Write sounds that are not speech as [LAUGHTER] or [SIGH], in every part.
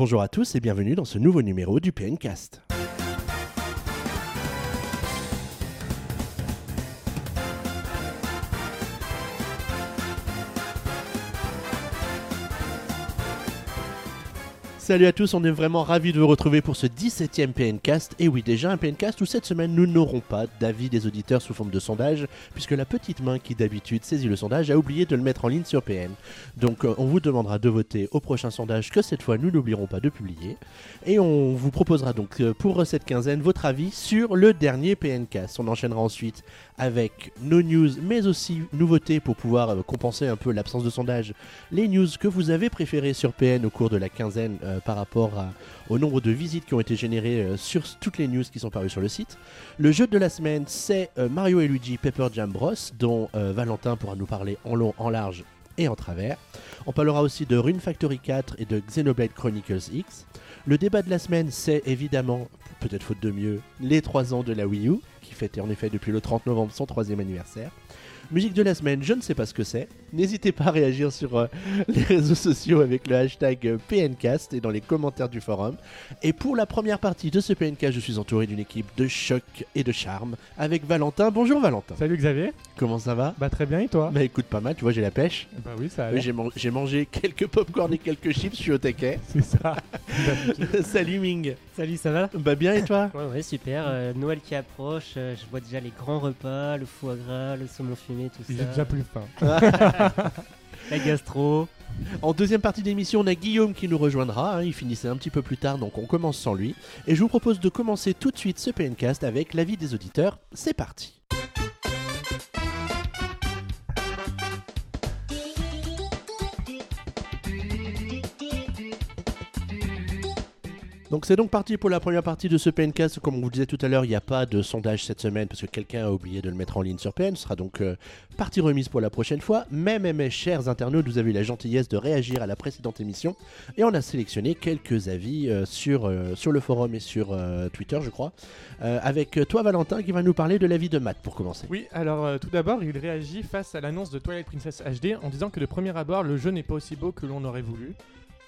Bonjour à tous et bienvenue dans ce nouveau numéro du PNcast. Salut à tous, on est vraiment ravis de vous retrouver pour ce 17e PNcast. Et oui, déjà un PNcast où cette semaine nous n'aurons pas d'avis des auditeurs sous forme de sondage, puisque la petite main qui d'habitude saisit le sondage a oublié de le mettre en ligne sur PN. Donc euh, on vous demandera de voter au prochain sondage que cette fois nous n'oublierons pas de publier. Et on vous proposera donc euh, pour cette quinzaine votre avis sur le dernier PNcast. On enchaînera ensuite avec nos news, mais aussi nouveautés pour pouvoir euh, compenser un peu l'absence de sondage. Les news que vous avez préférées sur PN au cours de la quinzaine par rapport au nombre de visites qui ont été générées euh, sur toutes les news qui sont parues sur le site. Le jeu de la semaine, c'est euh, Mario et Luigi Paper Jam Bros, dont euh, Valentin pourra nous parler en long, en large et en travers. On parlera aussi de Rune Factory 4 et de Xenoblade Chronicles X. Le débat de la semaine, c'est évidemment, peut-être faute de mieux, les 3 ans de la Wii U, qui fêtait en effet depuis le 30 novembre son troisième anniversaire. Musique de la semaine, je ne sais pas ce que c'est. N'hésitez pas à réagir sur euh, [LAUGHS] les réseaux sociaux avec le hashtag euh, PNcast et dans les commentaires du forum. Et pour la première partie de ce PNcast, je suis entouré d'une équipe de choc et de charme avec Valentin. Bonjour Valentin. Salut Xavier, Comment ça va? Bah très bien et toi? Bah écoute pas mal, tu vois j'ai la pêche. Bah oui ça Oui, j'ai man- j'ai mangé quelques popcorn et quelques chips, je suis au taquet. [LAUGHS] C'est ça. [LAUGHS] Salut Ming. Salut, ça va? Bah bien et toi? Ouais, ouais, super. euh, Noël qui approche, euh, je vois déjà les grands repas, le foie gras, le saumon fumé, tout J'ai ça. déjà plus faim. [LAUGHS] La gastro. En deuxième partie d'émission, on a Guillaume qui nous rejoindra. hein, il finissait un petit peu plus tard, donc on commence sans lui. Et je vous propose de commencer tout de suite ce PNcast avec l'avis des auditeurs. C'est parti. Donc c'est donc parti pour la première partie de ce PNcast. Comme on vous disait tout à l'heure, il n'y a pas de sondage cette semaine parce que quelqu'un a oublié de le mettre en ligne sur PN. Ce sera donc euh, partie remise pour la prochaine fois. Mais, mes chers internautes, vous avez eu la gentillesse de réagir à la précédente émission et on a sélectionné quelques avis euh, sur, euh, sur le forum et sur Twitter, je crois. Avec toi, Valentin, qui va nous parler de l'avis de Matt pour commencer. Oui, alors tout d'abord, il réagit face à l'annonce de Twilight Princess HD en disant que de premier abord, le jeu n'est pas aussi beau que l'on aurait voulu.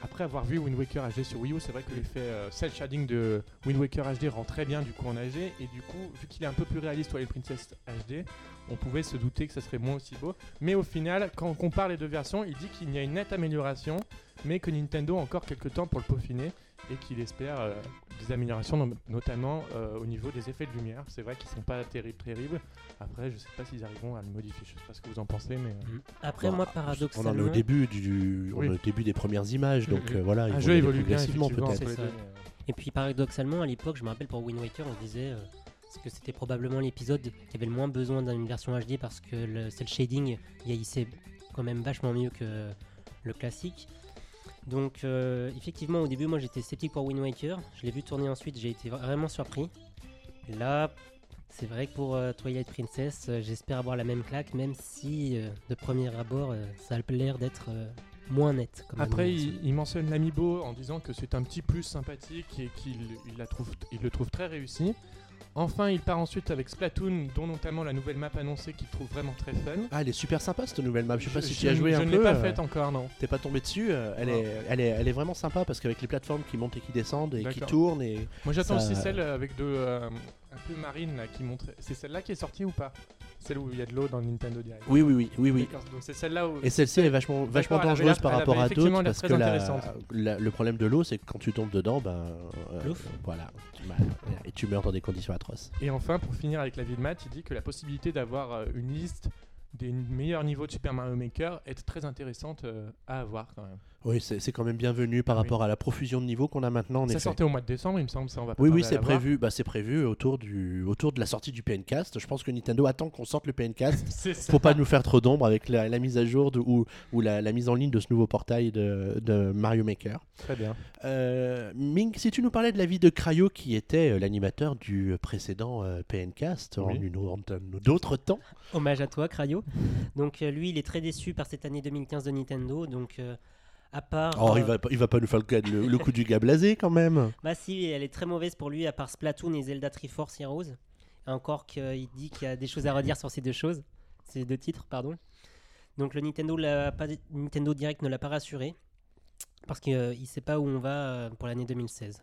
Après avoir vu Wind Waker HD sur Wii U, c'est vrai que l'effet euh, cel shading de Wind Waker HD rend très bien du coup en HD et du coup, vu qu'il est un peu plus réaliste Twilight Princess HD, on pouvait se douter que ça serait moins aussi beau. Mais au final, quand on compare les deux versions, il dit qu'il y a une nette amélioration, mais que Nintendo a encore quelques temps pour le peaufiner et qu'il espère euh, des améliorations, no- notamment euh, au niveau des effets de lumière. C'est vrai qu'ils sont pas terribles, terribles. Après, je sais pas s'ils arriveront à le modifier. Je sais pas ce que vous en pensez, mais euh, Après, Bon, moi, On en paradoxalement. est au début du, on Oui. est au début des premières images, donc Mhm. euh, voilà, il un faut jeu évolue progressivement peut-être. Et puis, paradoxalement, à l'époque, je me rappelle pour Wind Waker, on disait euh, que c'était probablement l'épisode qui avait le moins besoin d'une version HD parce que le cel shading vieillissait quand même vachement mieux que le classique. Donc, euh, effectivement, au début, moi j'étais sceptique pour Wind Waker. Je l'ai vu tourner ensuite, j'ai été vraiment surpris. Et là, c'est vrai que pour euh, Twilight Princess, euh, j'espère avoir la même claque, même si de premier abord, ça a l'air d'être moins net. Comme Après, il, il mentionne l'amiibo en disant que c'est un petit plus sympathique et qu'il il il le trouve très réussi. Enfin, il part ensuite avec Splatoon, dont notamment la nouvelle map annoncée qu'il trouve vraiment très fun. Ah, elle est super sympa cette nouvelle map. Je sais pas si tu y as je- joué je un ne peu. l'ai pas euh, faite encore, non. T'es pas tombé dessus, euh, elle, est, elle, est, elle est vraiment sympa parce qu'avec les plateformes qui montent et qui descendent et qui tournent et Moi, j'attends Ça- aussi celle avec de euh, un peu marine là qui montre. C'est celle-là qui est sortie ou pas? Celle où il y a de l'eau dans le Nintendo Direct. oui oui oui oui oui. Donc c'est celle-là où. Et celle-ci elle est vachement vachement dangereuse par rapport à d'autres parce que la- intéressante. la- le problème de l'eau c'est que quand tu tombes dedans ben euh, voilà tu- et tu meurs dans des conditions atroces. Et enfin, pour finir avec la vie de Matt, il dit que la possibilité d'avoir euh, une liste des meilleurs niveaux de Super Mario Maker est très intéressante euh, à avoir quand même. Oui c'est c'est quand même bienvenu par Oui. rapport à la profusion de niveaux qu'on a maintenant en ça effet. sortait au mois de décembre, il me semble, ça on va pas Oui, oui, c'est prévu. Bah, c'est prévu autour du, autour de la sortie du PNcast. Je pense que Nintendo attend qu'on sorte le PNcast pour [LAUGHS] pas nous faire trop d'ombre avec la, la mise à jour de- ou, ou la, la mise en ligne de ce nouveau portail de, de Mario Maker. Très bien. Euh, Ming, si tu nous parlais de la vie de Cryo, qui était euh, l'animateur du précédent euh, PNcast en Oui. une en d'autres temps. Hommage à toi, Cryo. Donc euh, lui, il est très déçu par cette année 2015 de Nintendo. Donc euh, à part, Oh, euh, il va, pas- il va pas nous faire le, le, le coup du gars blasé quand même. [LAUGHS] bah si, elle est très mauvaise pour lui. À part Splatoon et Zelda Triforce Heroes. Encore qu'il dit qu'il y a des choses à redire sur ces deux choses, ces deux titres, pardon. Donc le Nintendo, pas, Nintendo Direct ne l'a pas rassuré. Parce qu'il ne sait pas où on va euh, pour l'année 2016.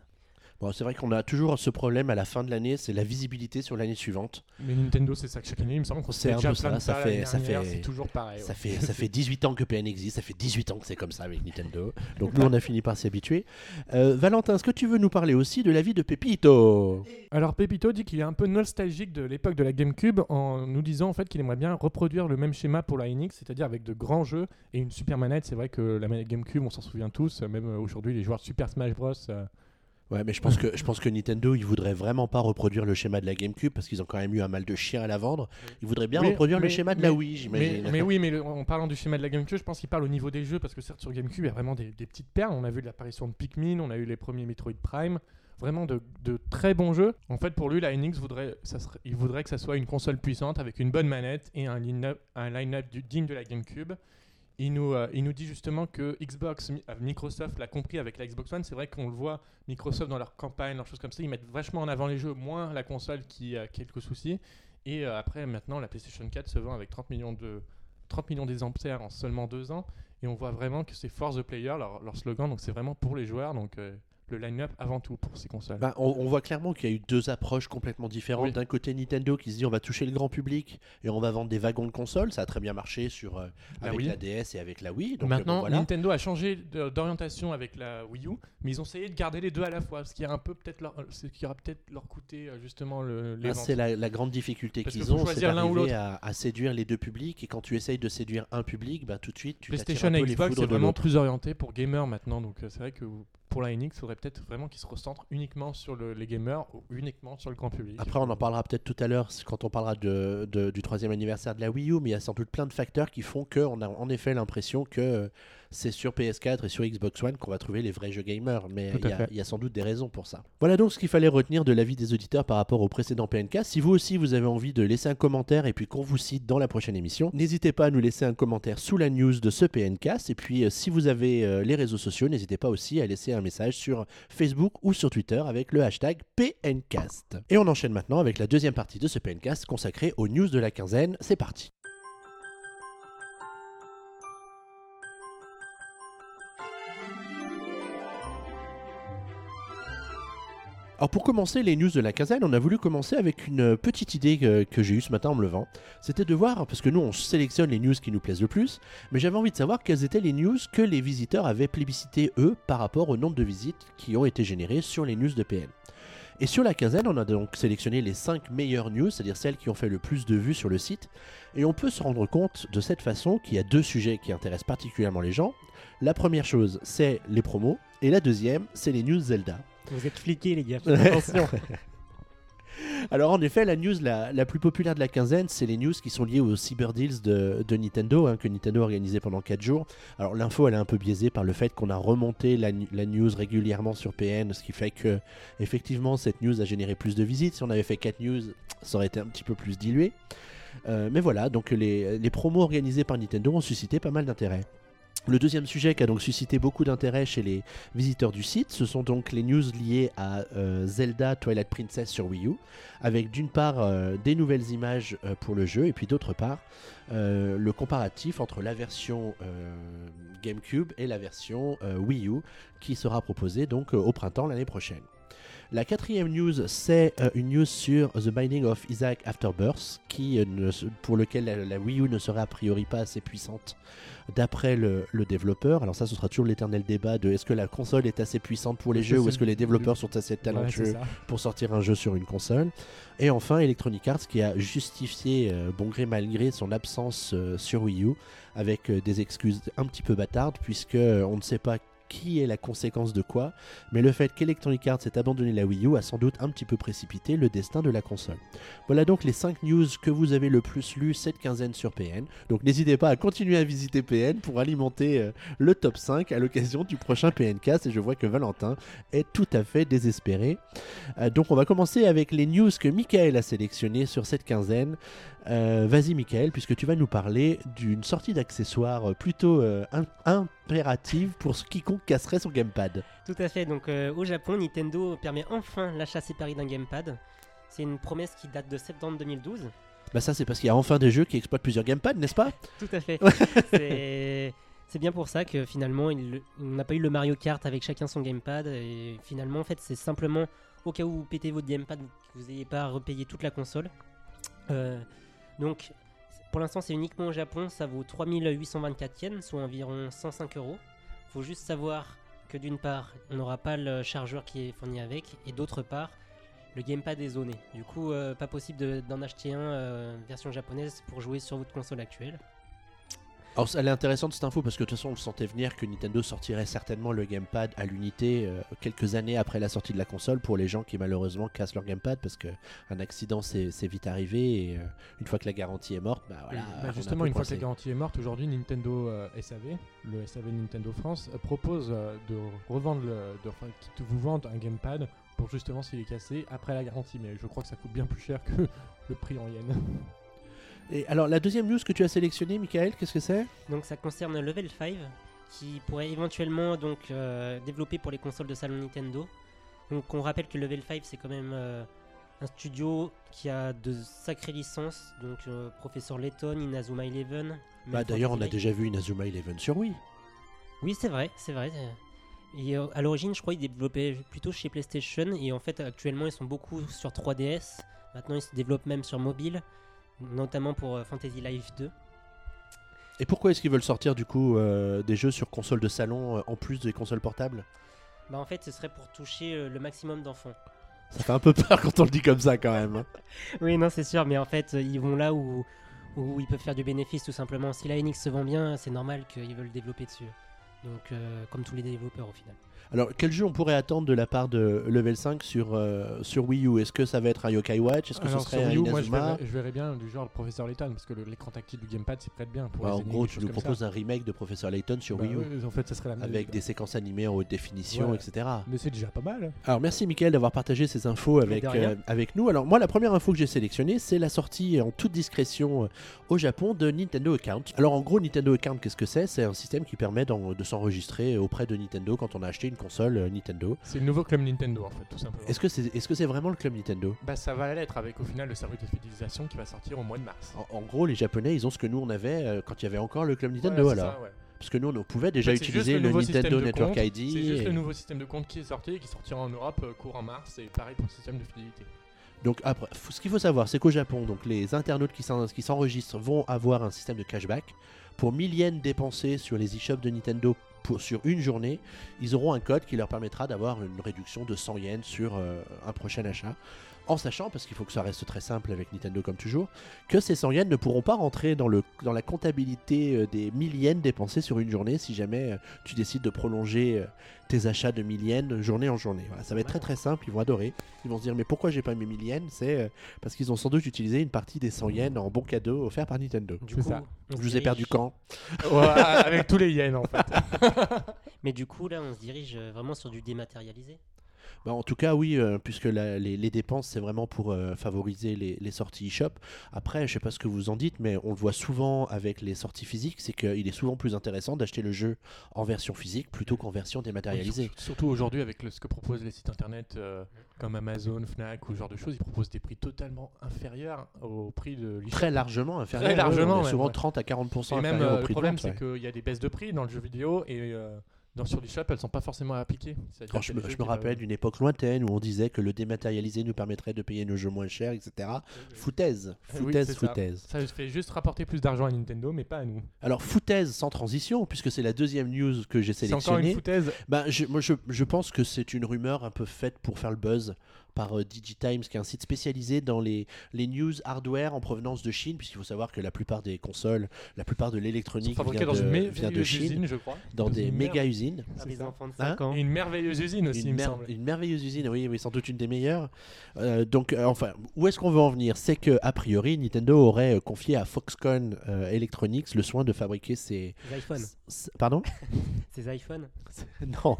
Bon, c'est vrai qu'on a toujours ce problème à la fin de l'année, c'est la visibilité sur l'année suivante. Mais Nintendo, c'est ça que chaque année, il me semble qu'on un déjà ça, de ça ça fait- ça dernière, fait- C'est toujours pareil. Ça fait, ça fait 18 ans que PN existe, ça fait 18 ans que c'est comme ça avec Nintendo. [LAUGHS] Donc nous, on a fini par s'y habituer. Euh, Valentin, est-ce que tu veux nous parler aussi de la vie de Pepito? Alors Pepito dit qu'il est un peu nostalgique de l'époque de la GameCube en nous disant en fait qu'il aimerait bien reproduire le même schéma pour la NX, c'est-à-dire avec de grands jeux et une super manette. C'est vrai que la manette GameCube, on s'en souvient tous, même euh, aujourd'hui les joueurs de Super Smash Bros. euh, Ouais, mais je pense [LAUGHS] que je pense que Nintendo, ils voudraient vraiment pas reproduire le schéma de la GameCube parce qu'ils ont quand même eu un mal de chien à la vendre. Ils voudraient bien reproduire le schéma de la Wii, j'imagine. mais oui, [LAUGHS] mais le- en parlant du schéma de la GameCube, je pense qu'il parle au niveau des jeux parce que certes sur GameCube il y a vraiment des, des petites perles. On a vu l'apparition de Pikmin, on a eu les premiers Metroid Prime, vraiment de, de très bons jeux. En fait, pour lui, la NX voudrait, ça serait- il voudrait que ça soit une console puissante avec une bonne manette et un line-up digne de la GameCube. Il nous, euh, il nous dit justement que Xbox, euh, Microsoft l'a compris avec la Xbox One. C'est vrai qu'on le voit, Microsoft dans leur campagne, leurs choses comme ça, ils mettent vachement en avant les jeux, moins la console qui a quelques soucis. Et euh, après, maintenant, la PlayStation 4 se vend avec 30 millions de 30 millions d'exemplaires en seulement deux ans. Et on voit vraiment que c'est for the player, leur, slogan. Donc c'est vraiment pour les joueurs. Donc le line-up avant tout pour ces consoles. Bah, on, on voit clairement qu'il y a eu deux approches complètement différentes. Oui. D'un côté, Nintendo qui se dit on va toucher le grand public et on va vendre des wagons de consoles. Ça a très bien marché sur, euh, La avec Wii. la DS et avec la Wii. Donc, euh, Maintenant, bon, voilà. Nintendo a changé d'orientation avec la Wii U, mais ils ont essayé de garder les deux à la fois, ce qui a un peu peut-être leur, ce qui aura peut-être leur coûté euh, justement le, les Ah, c'est la, la grande difficulté qu'ils ont, c'est d'arriver à, à séduire les deux publics. Et quand tu essayes de séduire un public, bah, tout de suite, tu PlayStation et Xbox, c'est vraiment plus orienté pour gamers maintenant. Donc euh, c'est vrai que pour la NX, il faudrait peut-être vraiment qu'ils se recentrent uniquement sur le- les gamers ou uniquement sur le grand public. Après, on en parlera peut-être tout à l'heure quand on parlera de, du troisième anniversaire de la Wii U, mais il y a sans doute plein de facteurs qui font qu'on a en effet l'impression que c'est sur PS4 et sur Xbox One qu'on va trouver les vrais jeux gamers. Mais il y, a- y sans doute des raisons pour ça. Voilà donc ce qu'il fallait retenir de l'avis des auditeurs par rapport au précédent PNK. Si vous aussi vous avez envie de laisser un commentaire et puis qu'on vous cite dans la prochaine émission, n'hésitez pas à nous laisser un commentaire sous la news de ce PNcast. Et puis euh, si vous avez euh, les réseaux sociaux, n'hésitez pas aussi à laisser un message sur Facebook ou sur Twitter avec le hashtag PNcast. Et on enchaîne maintenant avec la deuxième partie de ce PNcast consacrée aux news de la quinzaine. C'est parti. Alors pour commencer les news de la quinzaine, on a voulu commencer avec une petite idée que, que j'ai eue ce matin en me levant. C'était de voir, parce que nous on sélectionne les news qui nous plaisent le plus, mais j'avais envie de savoir quelles étaient les news que les visiteurs avaient plébiscité eux par rapport au nombre de visites qui ont été générées sur les news de PN. Et sur la quinzaine, on a donc sélectionné les 5 meilleures news, c'est-à-dire celles qui ont fait le plus de vues sur le site. Et on peut se rendre compte de cette façon qu'il y a deux sujets qui intéressent particulièrement les gens. La première chose, c'est les promos, et la deuxième, c'est les news Zelda. Vous êtes fliqués, les gars. [LAUGHS] Attention. [LAUGHS] Alors en effet, la news la, la plus populaire de la quinzaine, c'est les news qui sont liées aux Cyber Deals de, de Nintendo, hein, que Nintendo a organisé pendant 4 jours. Alors l'info, elle est un peu biaisée par le fait qu'on a remonté la news régulièrement sur PN, ce qui fait que effectivement cette news a généré plus de visites. Si on avait fait 4 news, ça aurait été un petit peu plus dilué. Euh, mais voilà, donc les, les promos organisés par Nintendo ont suscité pas mal d'intérêt. Le deuxième sujet qui a donc suscité beaucoup d'intérêt chez les visiteurs du site, ce sont donc les news liées à euh, Zelda Twilight Princess sur Wii U, avec d'une part euh, des nouvelles images euh, pour le jeu, et puis d'autre part le comparatif entre la version GameCube et la version Wii U, qui sera proposée donc au printemps l'année prochaine. La quatrième news, c'est euh, une news sur The Binding of Isaac Afterbirth, qui, euh, ne pour lequel la, la Wii U ne serait a priori pas assez puissante d'après le, le développeur. Alors ça, ce sera toujours l'éternel débat de est-ce que la console est assez puissante pour les jeux ou est-ce que les le- développeurs sont assez talentueux pour sortir un jeu sur une console. Et enfin, Electronic Arts qui a justifié, euh, bon gré mal gré, son absence sur Wii U avec des excuses un petit peu bâtardes, puisque on ne sait pas qui est la conséquence de quoi, mais le fait qu'Electronic Arts ait abandonné la Wii U a sans doute un petit peu précipité le destin de la console. Voilà donc les 5 news que vous avez le plus lues cette quinzaine sur PN. Donc n'hésitez pas à continuer à visiter PN pour alimenter euh, le top 5 à l'occasion du prochain PNcast et je vois que Valentin est tout à fait désespéré. Euh, donc on va commencer avec les news que Michael a sélectionnées sur cette quinzaine. Euh, Vas-y Michael, puisque tu vas nous parler d'une sortie d'accessoires plutôt im- impérative pour ce- quiconque casserait son gamepad. Tout à fait. Donc, euh, au Japon, Nintendo permet enfin l'achat séparé d'un gamepad. C'est une promesse qui date de septembre 2012. Bah ça c'est parce qu'il y a enfin des jeux qui exploitent plusieurs gamepads, n'est-ce pas? Tout à fait. [LAUGHS] C'est- C'est bien pour ça que finalement, il- on n'a pas eu le Mario Kart avec chacun son gamepad. Et finalement, en fait, c'est simplement au cas où vous pétez votre gamepad, que vous n'ayez pas à repayer toute la console. Euh, donc, pour l'instant, c'est uniquement au Japon. Ça vaut 3824 yens, soit environ 105 euros. Faut juste savoir que d'une part, on n'aura pas le chargeur qui est fourni avec, et d'autre part, le gamepad est zoné. Du coup, euh, pas possible de- d'en acheter un euh, version japonaise pour jouer sur votre console actuelle. Alors, elle est intéressante cette info parce que de toute façon, on sentait venir que Nintendo sortirait certainement le gamepad à l'unité euh, quelques années après la sortie de la console pour les gens qui malheureusement cassent leur gamepad parce qu'un accident c'est vite arrivé et euh, une fois que la garantie est morte, bah voilà. Bah, justement, une fois que la garantie est morte, aujourd'hui Nintendo euh, SAV, le SAV Nintendo France, propose de revendre, le, de, enfin, de vous vendre un gamepad pour justement s'il est cassé après la garantie. Mais je crois que ça coûte bien plus cher que le prix en yens. Et alors, la deuxième news que tu as sélectionnée, Michael, qu'est-ce que c'est? Donc ça concerne Level 5 qui pourrait éventuellement donc euh, développer pour les consoles de salon Nintendo. Donc on rappelle que Level 5 c'est quand même euh, un studio qui a de sacrées licences, donc euh, Professeur Layton, Inazuma Eleven. Bah, D'ailleurs, on a déjà vu Inazuma Eleven sur Wii. Oui, c'est vrai, c'est vrai. Et à l'origine, je crois qu'ils développaient plutôt chez PlayStation. Et en fait, actuellement, ils sont beaucoup sur 3DS. Maintenant, ils se développent même sur mobile, notamment pour euh, Fantasy Life 2. Et pourquoi est-ce qu'ils veulent sortir du coup euh, des jeux sur console de salon euh, en plus des consoles portables? Bah, en fait, ce serait pour toucher euh, le maximum d'enfants. Ça fait un peu peur [LAUGHS] quand on le dit comme ça quand même. hein. [LAUGHS] Oui, non, c'est sûr, mais en fait, ils vont là où, où ils peuvent faire du bénéfice tout simplement. Si la NX se vend bien, c'est normal qu'ils veulent développer dessus. Donc, euh, comme tous les développeurs au final. Alors, quel jeu on pourrait attendre de la part de Level 5 sur, euh, sur Wii U? Est-ce que ça va être un Yokai Watch? Est-ce que Alors, ce serait sur un Wii U, moi, je verrais, je verrais bien du genre le Professeur Layton parce que l'écran tactile du gamepad s'y prête bien. Pour les En gros, tu nous proposes un remake de Professeur Layton sur Bah Wii U ouais, en fait, ça serait la même avec chose. des séquences animées en haute définition, Ouais. etc. Mais c'est déjà pas mal. Alors merci Mickaël d'avoir partagé ces infos avec, euh, avec nous. Alors moi la première info que j'ai sélectionnée c'est la sortie en toute discrétion euh, au Japon de Nintendo Account. Alors en gros Nintendo Account qu'est-ce que c'est? C'est un système qui permet de s'enregistrer auprès de Nintendo quand on a acheté une console euh, Nintendo. C'est le nouveau club Nintendo en fait, tout simplement. Est-ce que c'est est -ce c'est vraiment le club Nintendo? Bah ça va l'être avec au final le service de fidélisation qui va sortir au mois de mars. en, en gros les Japonais ils ont ce que nous on avait euh, quand il y avait encore le club Nintendo c'est alors. ça, ouais. Parce que nous on pouvait déjà En fait, c'est utiliser le, système Nintendo Network compte. ID. C'est juste et- le nouveau système de compte qui est sorti et qui sortira en Europe euh, courant mars et pareil pour le système de fidélité. Donc après, ce qu'il faut savoir, c'est qu'au Japon, donc les internautes qui s'enregistrent vont avoir un système de cashback. Pour 1000 yens dépensés sur les e-shops de Nintendo sur une journée, ils auront un code qui leur permettra d'avoir une réduction de 100 yens sur euh, un prochain achat. En sachant, parce qu'il faut que ça reste très simple avec Nintendo comme toujours, que ces 100 yens ne pourront pas rentrer dans, le, dans la comptabilité euh, des 1000 yens dépensés sur une journée si jamais euh, tu décides de prolonger euh, tes achats de 1000 yens journée en journée. Voilà, ça va être très très simple, ils vont adorer. Ils vont se dire mais pourquoi j'ai pas mis 1000 yens? C'est parce qu'ils ont sans doute utilisé une partie des 100 yens en bon cadeau offert par Nintendo. Du coup, ça. Je vous ai perdu quand? Ouais, avec tous les yens en fait. [LAUGHS] [LAUGHS] Mais du coup, là, on se dirige vraiment sur du dématérialisé? Bah, en tout cas, oui, euh, puisque la- les, les dépenses, c'est vraiment pour euh, favoriser les, les sorties e-shop. Après, je sais pas ce que vous en dites, mais on le voit souvent avec les sorties physiques, c'est qu'il est souvent plus intéressant d'acheter le jeu en version physique plutôt qu'en version dématérialisée. Surtout- Surtout aujourd'hui avec le- ce que proposent les sites internet euh, comme Amazon, Fnac ou ce genre de choses, ils proposent des prix totalement inférieurs au prix de l'e-shop. Très largement inférieur. largement, on est même, souvent ouais. 30 à 40% Et même inférieur euh, au le prix de problème, c'est ouais. qu'il y a des baisses de prix dans le jeu vidéo et dans, sur l'e-shop, elles sont pas forcément appliquées. Je me, je rappelle d'une époque lointaine où on disait que le dématérialisé nous permettrait de payer nos jeux moins chers, etc. Foutaise, Oui, foutaise, c'est ça. foutaise. Ça fait juste rapporter plus d'argent à Nintendo, mais pas à nous. Alors, foutaise sans transition, puisque c'est la deuxième news que j'ai C'est encore sélectionnée. une foutaise. Ben, je, moi, je, je pense que c'est une rumeur un peu faite pour faire le buzz par euh, DigiTimes, qui est un site spécialisé dans les, les news hardware en provenance de Chine, puisqu'il faut savoir que la plupart des consoles, la plupart de l'électronique vient dans de, une vient de Chine, usine, je crois. dans Dans des une méga usines. De Hein 5 ans. Et une merveilleuse usine aussi, Une, il me mer- semble. une merveilleuse usine, oui, oui, sans doute une des meilleures. Euh, donc, euh, enfin, où est-ce qu'on veut en venir? C'est que a priori, Nintendo aurait euh, confié à Foxconn euh, Electronics le soin de fabriquer ses. IPhones. Pardon? Ces iPhones. [LAUGHS] Non,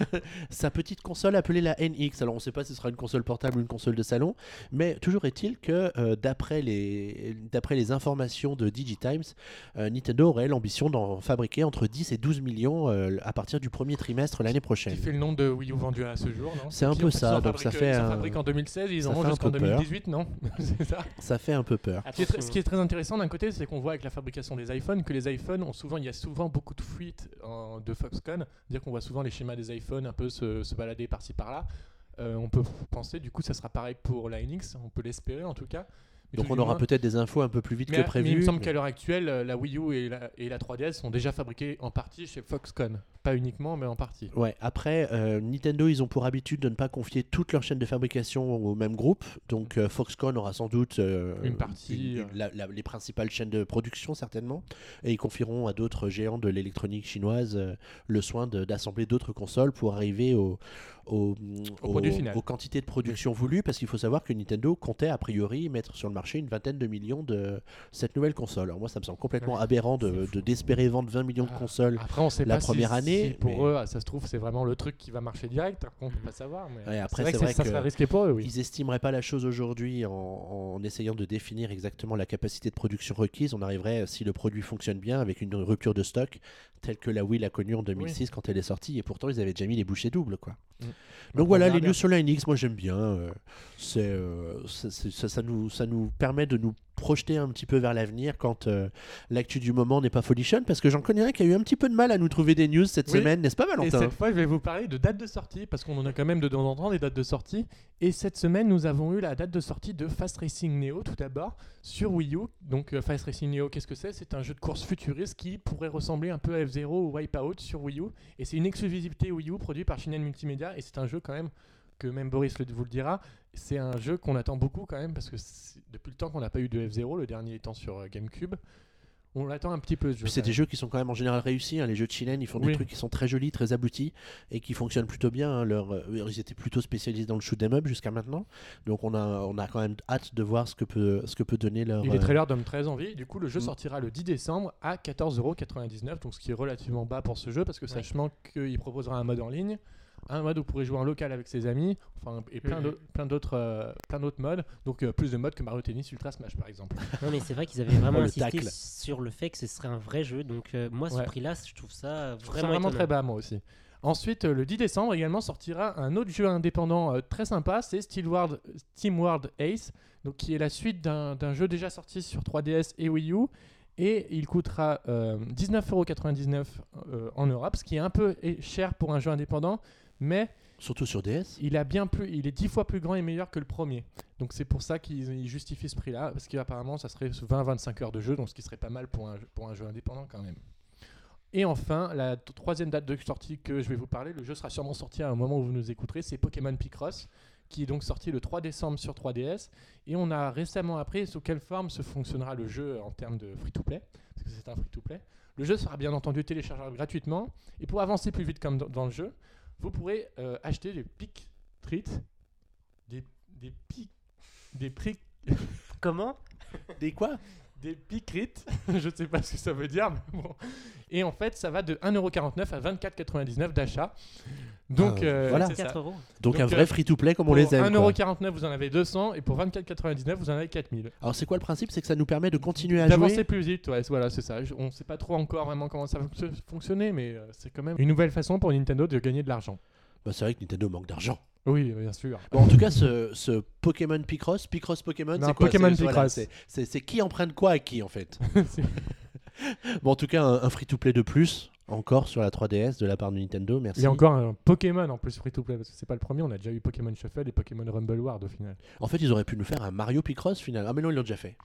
[LAUGHS] sa petite console appelée la NX. Alors, on ne sait pas si ce sera une console console portable ou une console de salon. Mais toujours est-il que euh, d'après les, les informations de DigiTimes, euh, Nintendo aurait l'ambition d'en fabriquer entre 10 et 12 millions euh, à partir du premier trimestre l'année prochaine. Qui fait le nombre de Wii U vendus à ce jour, non? C'est un peu ça, donc ça fait un- fabriquent en 2016, ils en un jusqu'en peu peur. 2018, non? [LAUGHS] Ça Ça fait un peu peur. Ce qui, est, tr- ce qui est très intéressant d'un côté, c'est qu'on voit avec la fabrication des iPhones que les iPhones ont souvent, il y a souvent beaucoup de fuites en- de Foxconn, dire qu'on voit souvent les schémas des iPhones un peu se, se balader par-ci par-là. Euh, on peut penser, du coup, ça sera pareil pour la NX, on peut l'espérer en tout cas. Mais Donc tout on aura moins- peut-être des infos un peu plus vite mais, que mais prévu. il me semble mais- qu'à l'heure actuelle, euh, la Wii U et la, et la 3DS sont déjà fabriquées en partie chez Foxconn. Pas uniquement, mais en partie. Ouais, après, euh, Nintendo, ils ont pour habitude de ne pas confier toute leur chaîne de fabrication au même groupe. Donc euh, Foxconn aura sans doute euh, Une partie, une- la- la- les principales chaînes de production, certainement. Et ils confieront à d'autres géants de l'électronique chinoise le soin d'assembler d'autres consoles pour arriver au, Au aux quantités de production voulues. Parce qu'il faut savoir que Nintendo comptait a priori mettre sur le marché une vingtaine de millions de cette nouvelle console. Alors moi, ça me semble complètement Ouais. aberrant de d'espérer vendre 20 millions de Ah. consoles. Après, on sait La pas si- première année, si pour mais- eux, ça se trouve, c'est vraiment le truc qui va marcher direct. On peut pas savoir. Mais Ouais, après, c'est vrai que vrai ça que- serait risqué pour eux, oui. Ils estimeraient pas la chose aujourd'hui en, en essayant de définir exactement la capacité de production requise. On arriverait, si le produit fonctionne bien, avec une rupture de stock telle que la Wii l'a connue en 2006 quand elle est sortie. Et pourtant, ils avaient déjà mis les bouchées doubles. Quoi. Mm. Donc on voilà, les news sur la NX, moi j'aime bien. euh, c'est, euh, ça nous, ça nous permet de nous projeter un petit peu vers l'avenir quand euh, l'actu du moment n'est pas folichonne. Parce que j'en connais un qui a eu un petit peu de mal à nous trouver des news cette Oui. semaine, n'est-ce pas Et Valentin cette fois, je vais vous parler de date de sortie, parce qu'on en a quand même de temps en temps des dates de sortie. Et cette semaine, nous avons eu la date de sortie de Fast Racing Neo, tout d'abord, sur Wii U. Donc, euh, Fast Racing Neo, qu'est-ce que c'est? C'est un jeu de course futuriste qui pourrait ressembler un peu à F-Zero ou Wipeout sur Wii U. Et c'est une exclusivité Wii U produit par Shinhan Multimedia. Et c'est un jeu, quand même, que même Boris le- vous le dira, c'est un jeu qu'on attend beaucoup, quand même, parce que depuis le temps qu'on n'a pas eu de F-Zero, le dernier étant sur euh, GameCube, on l'attend un petit peu, ce jeu. C'est des jeux qui sont quand même en général réussis. hein. Les jeux de Chilène, ils font des trucs qui sont très jolis, très aboutis et qui fonctionnent plutôt bien. hein. Leur, euh, ils étaient plutôt spécialisés dans le shoot 'em up jusqu'à maintenant. Donc on a, on a quand même hâte de voir ce que peut, ce que peut donner leur. Et les euh, trailers donnent très envie. Du coup, le jeu Mm. sortira le 10 décembre à 14,99€, donc ce qui est relativement bas pour ce jeu, parce que Ouais. sachant qu'il proposera un mode en ligne, un mode où vous pourrez jouer en local avec ses amis, enfin, et plein d'au- plein d'autres euh, plein d'autres modes, donc euh, plus de modes que Mario Tennis Ultra Smash par exemple. [LAUGHS] Non, mais c'est vrai qu'ils avaient vraiment le insisté tacle. sur le fait que ce serait un vrai jeu. Donc, euh, moi, ce Ouais. prix-là, je trouve ça Je trouve vraiment, ça vraiment très bas moi aussi. Ensuite, le 10 décembre également sortira un autre jeu indépendant euh, très sympa, c'est Steelward, SteamWard Ace, donc qui est la suite d'un jeu déjà sorti sur 3DS et Wii U. Et il coûtera euh, 19,99€ euh, en Europe, ce qui est un peu cher pour un jeu indépendant, mais Surtout sur DS. il, a bien plus, il est 10 fois plus grand et meilleur que le premier. Donc c'est pour ça qu'ils ils justifient ce prix-là, parce qu'apparemment ça serait 20-25 heures de jeu, donc ce qui serait pas mal pour un, jeu- pour un jeu indépendant quand même. Et enfin, la troisième date de sortie que je vais vous parler, le jeu sera sûrement sorti à un moment où vous nous écouterez, c'est Pokémon Picross, qui est donc sorti le 3 décembre sur 3DS. Et on a récemment appris sous quelle forme se fonctionnera le jeu en termes de free-to-play, parce que c'est un free-to-play. Le jeu sera bien entendu téléchargeable gratuitement, et pour avancer plus vite comme dans le jeu, vous pourrez euh, acheter des pick treats, des, des pics, des prix, Comment? Des quoi? Des picrites, [LAUGHS] je sais pas ce que ça veut dire, mais bon. Et en fait, ça va de 1,49€ à 24,99€ d'achat. Donc, Ah, euh, voilà. c'est ça. 4 euros. Donc, Donc, un euh, vrai free-to-play comme on les aime. quoi. 1,49€, vous en avez 200, et pour 24,99€, vous en avez 4000. Alors c'est quoi le principe? C'est que ça nous permet de continuer à D'avancer jouer? plus vite, ouais, voilà, c'est ça. On sait pas trop encore vraiment comment ça va fonc- fonctionner, mais euh, c'est quand même une nouvelle façon pour Nintendo de gagner de l'argent. Bah, c'est vrai que Nintendo manque d'argent. Oui, bien sûr. Bon, en tout cas, ce, ce Pokémon Picross, Picross Pokémon, c'est quoi Pokémon Picross. c'est- qui emprunte quoi à qui en fait [LAUGHS] [LAUGHS] Bon, en tout cas, un, un free-to-play de plus, encore sur la 3DS de la part de Nintendo, merci. Il y a encore un Pokémon en plus free to play parce que c'est pas le premier. On a déjà eu Pokémon Shuffle et Pokémon Rumble World au final. En fait, ils auraient pu nous faire un Mario Picross final. Ah, mais non, ils l'ont déjà fait.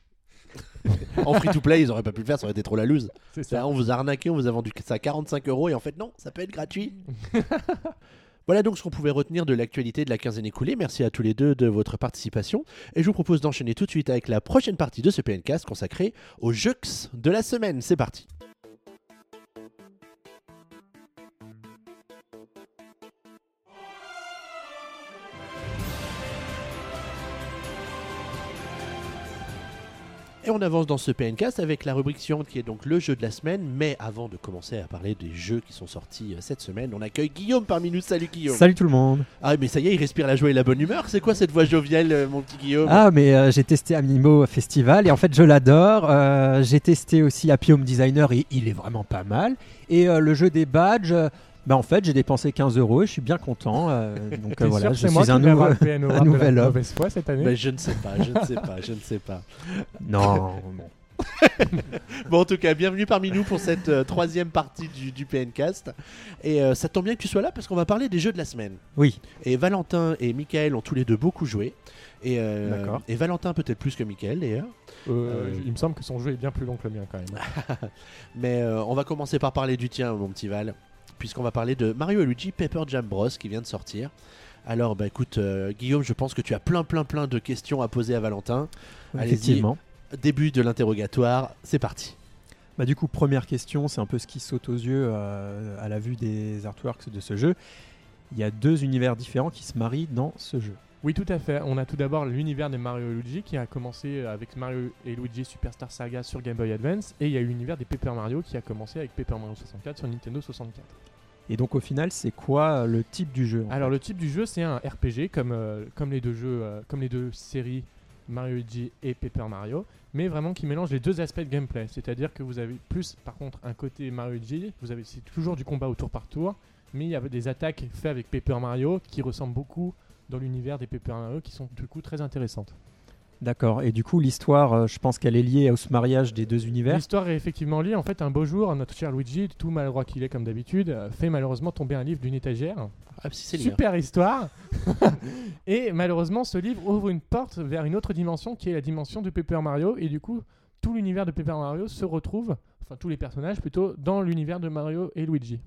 [LAUGHS] en free-to-play, ils auraient pas pu le faire, ça aurait été trop la loose. C'est Ça, on vous a arnaqué, on vous a vendu ça à 45 euros et en fait, non, ça peut être gratuit. Voilà donc ce qu'on pouvait retenir de l'actualité de la quinzaine écoulée. Merci à tous les deux de votre participation. Et je vous propose d'enchaîner tout de suite avec la prochaine partie de ce PNcast consacrée aux jeux de la semaine. C'est parti. Et on avance dans ce PNcast avec la rubrique suivante qui est donc le jeu de la semaine. Mais avant de commencer à parler des jeux qui sont sortis euh, cette semaine, on accueille Guillaume parmi nous. Salut Guillaume. Salut tout le monde. Ah mais ça y est, il respire la joie et la bonne humeur. C'est quoi cette voix joviale, euh, mon petit Guillaume? Ah mais euh, j'ai testé Amiibo Festival et en fait je l'adore. Euh, j'ai testé aussi Happy Home Designer et il est vraiment pas mal. Et euh, le jeu des badges, bah en fait j'ai dépensé 15 euros et je suis bien content. euh, [LAUGHS] donc euh, voilà, je suis un Award [LAUGHS] de nouvel homme. mauvaise foi cette année. Ben, je ne sais pas, je ne sais pas, je ne sais pas. [LAUGHS] Non. bon. Bon, en tout cas, bienvenue parmi nous pour cette euh, troisième partie du, du PNcast. Et euh, ça tombe bien que tu sois là parce qu'on va parler des jeux de la semaine. Oui. Et Valentin et Michael ont tous les deux beaucoup joué. Et, euh, D'accord. et Valentin peut-être plus que Michael d'ailleurs. Euh, Euh, Il me semble que son jeu est bien plus long que le mien quand même. Mais euh, on va commencer par parler du tien, mon petit Val. Puisqu'on va parler de Mario et Luigi Paper Jam Bros qui vient de sortir. Alors, bah écoute, euh, Guillaume, je pense que tu as plein, plein, plein de questions à poser à Valentin. Allez-y. Effectivement. Début de l'interrogatoire, c'est parti. Bah, du coup, première question, c'est un peu ce qui saute aux yeux euh, à la vue des artworks de ce jeu. Il y a deux univers différents qui se marient dans ce jeu. Oui, tout à fait. On a tout d'abord l'univers de Mario et Luigi qui a commencé avec Mario et Luigi Superstar Saga sur Game Boy Advance. Et il y a eu l'univers des Paper Mario qui a commencé avec Paper Mario 64 sur Nintendo 64. Et donc au final, c'est quoi le type du jeu Alors le type du jeu c'est un RPG comme, euh, comme les deux jeux, euh, comme les deux séries Mario Luigi et Paper Mario, mais vraiment qui mélange les deux aspects de gameplay. C'est-à-dire que vous avez plus par contre un côté Mario Luigi, vous avez c'est toujours du combat au tour par tour, mais il y a des attaques faites avec Paper Mario qui ressemblent beaucoup dans l'univers des Paper Mario qui sont du coup très intéressantes. D'accord. Et du coup, l'histoire, euh, je pense qu'elle est liée au ce mariage des deux univers. L'histoire est effectivement liée. En fait, un beau jour, notre cher Luigi, tout malheureux qu'il est comme d'habitude, euh, fait malheureusement tomber un livre d'une étagère. Ah, si c'est le mien. Super histoire. [LAUGHS] et malheureusement, ce livre ouvre une porte vers une autre dimension qui est la dimension de Paper Mario. Et du coup, tout l'univers de Paper Mario se retrouve, enfin tous les personnages plutôt, dans l'univers de Mario et Luigi.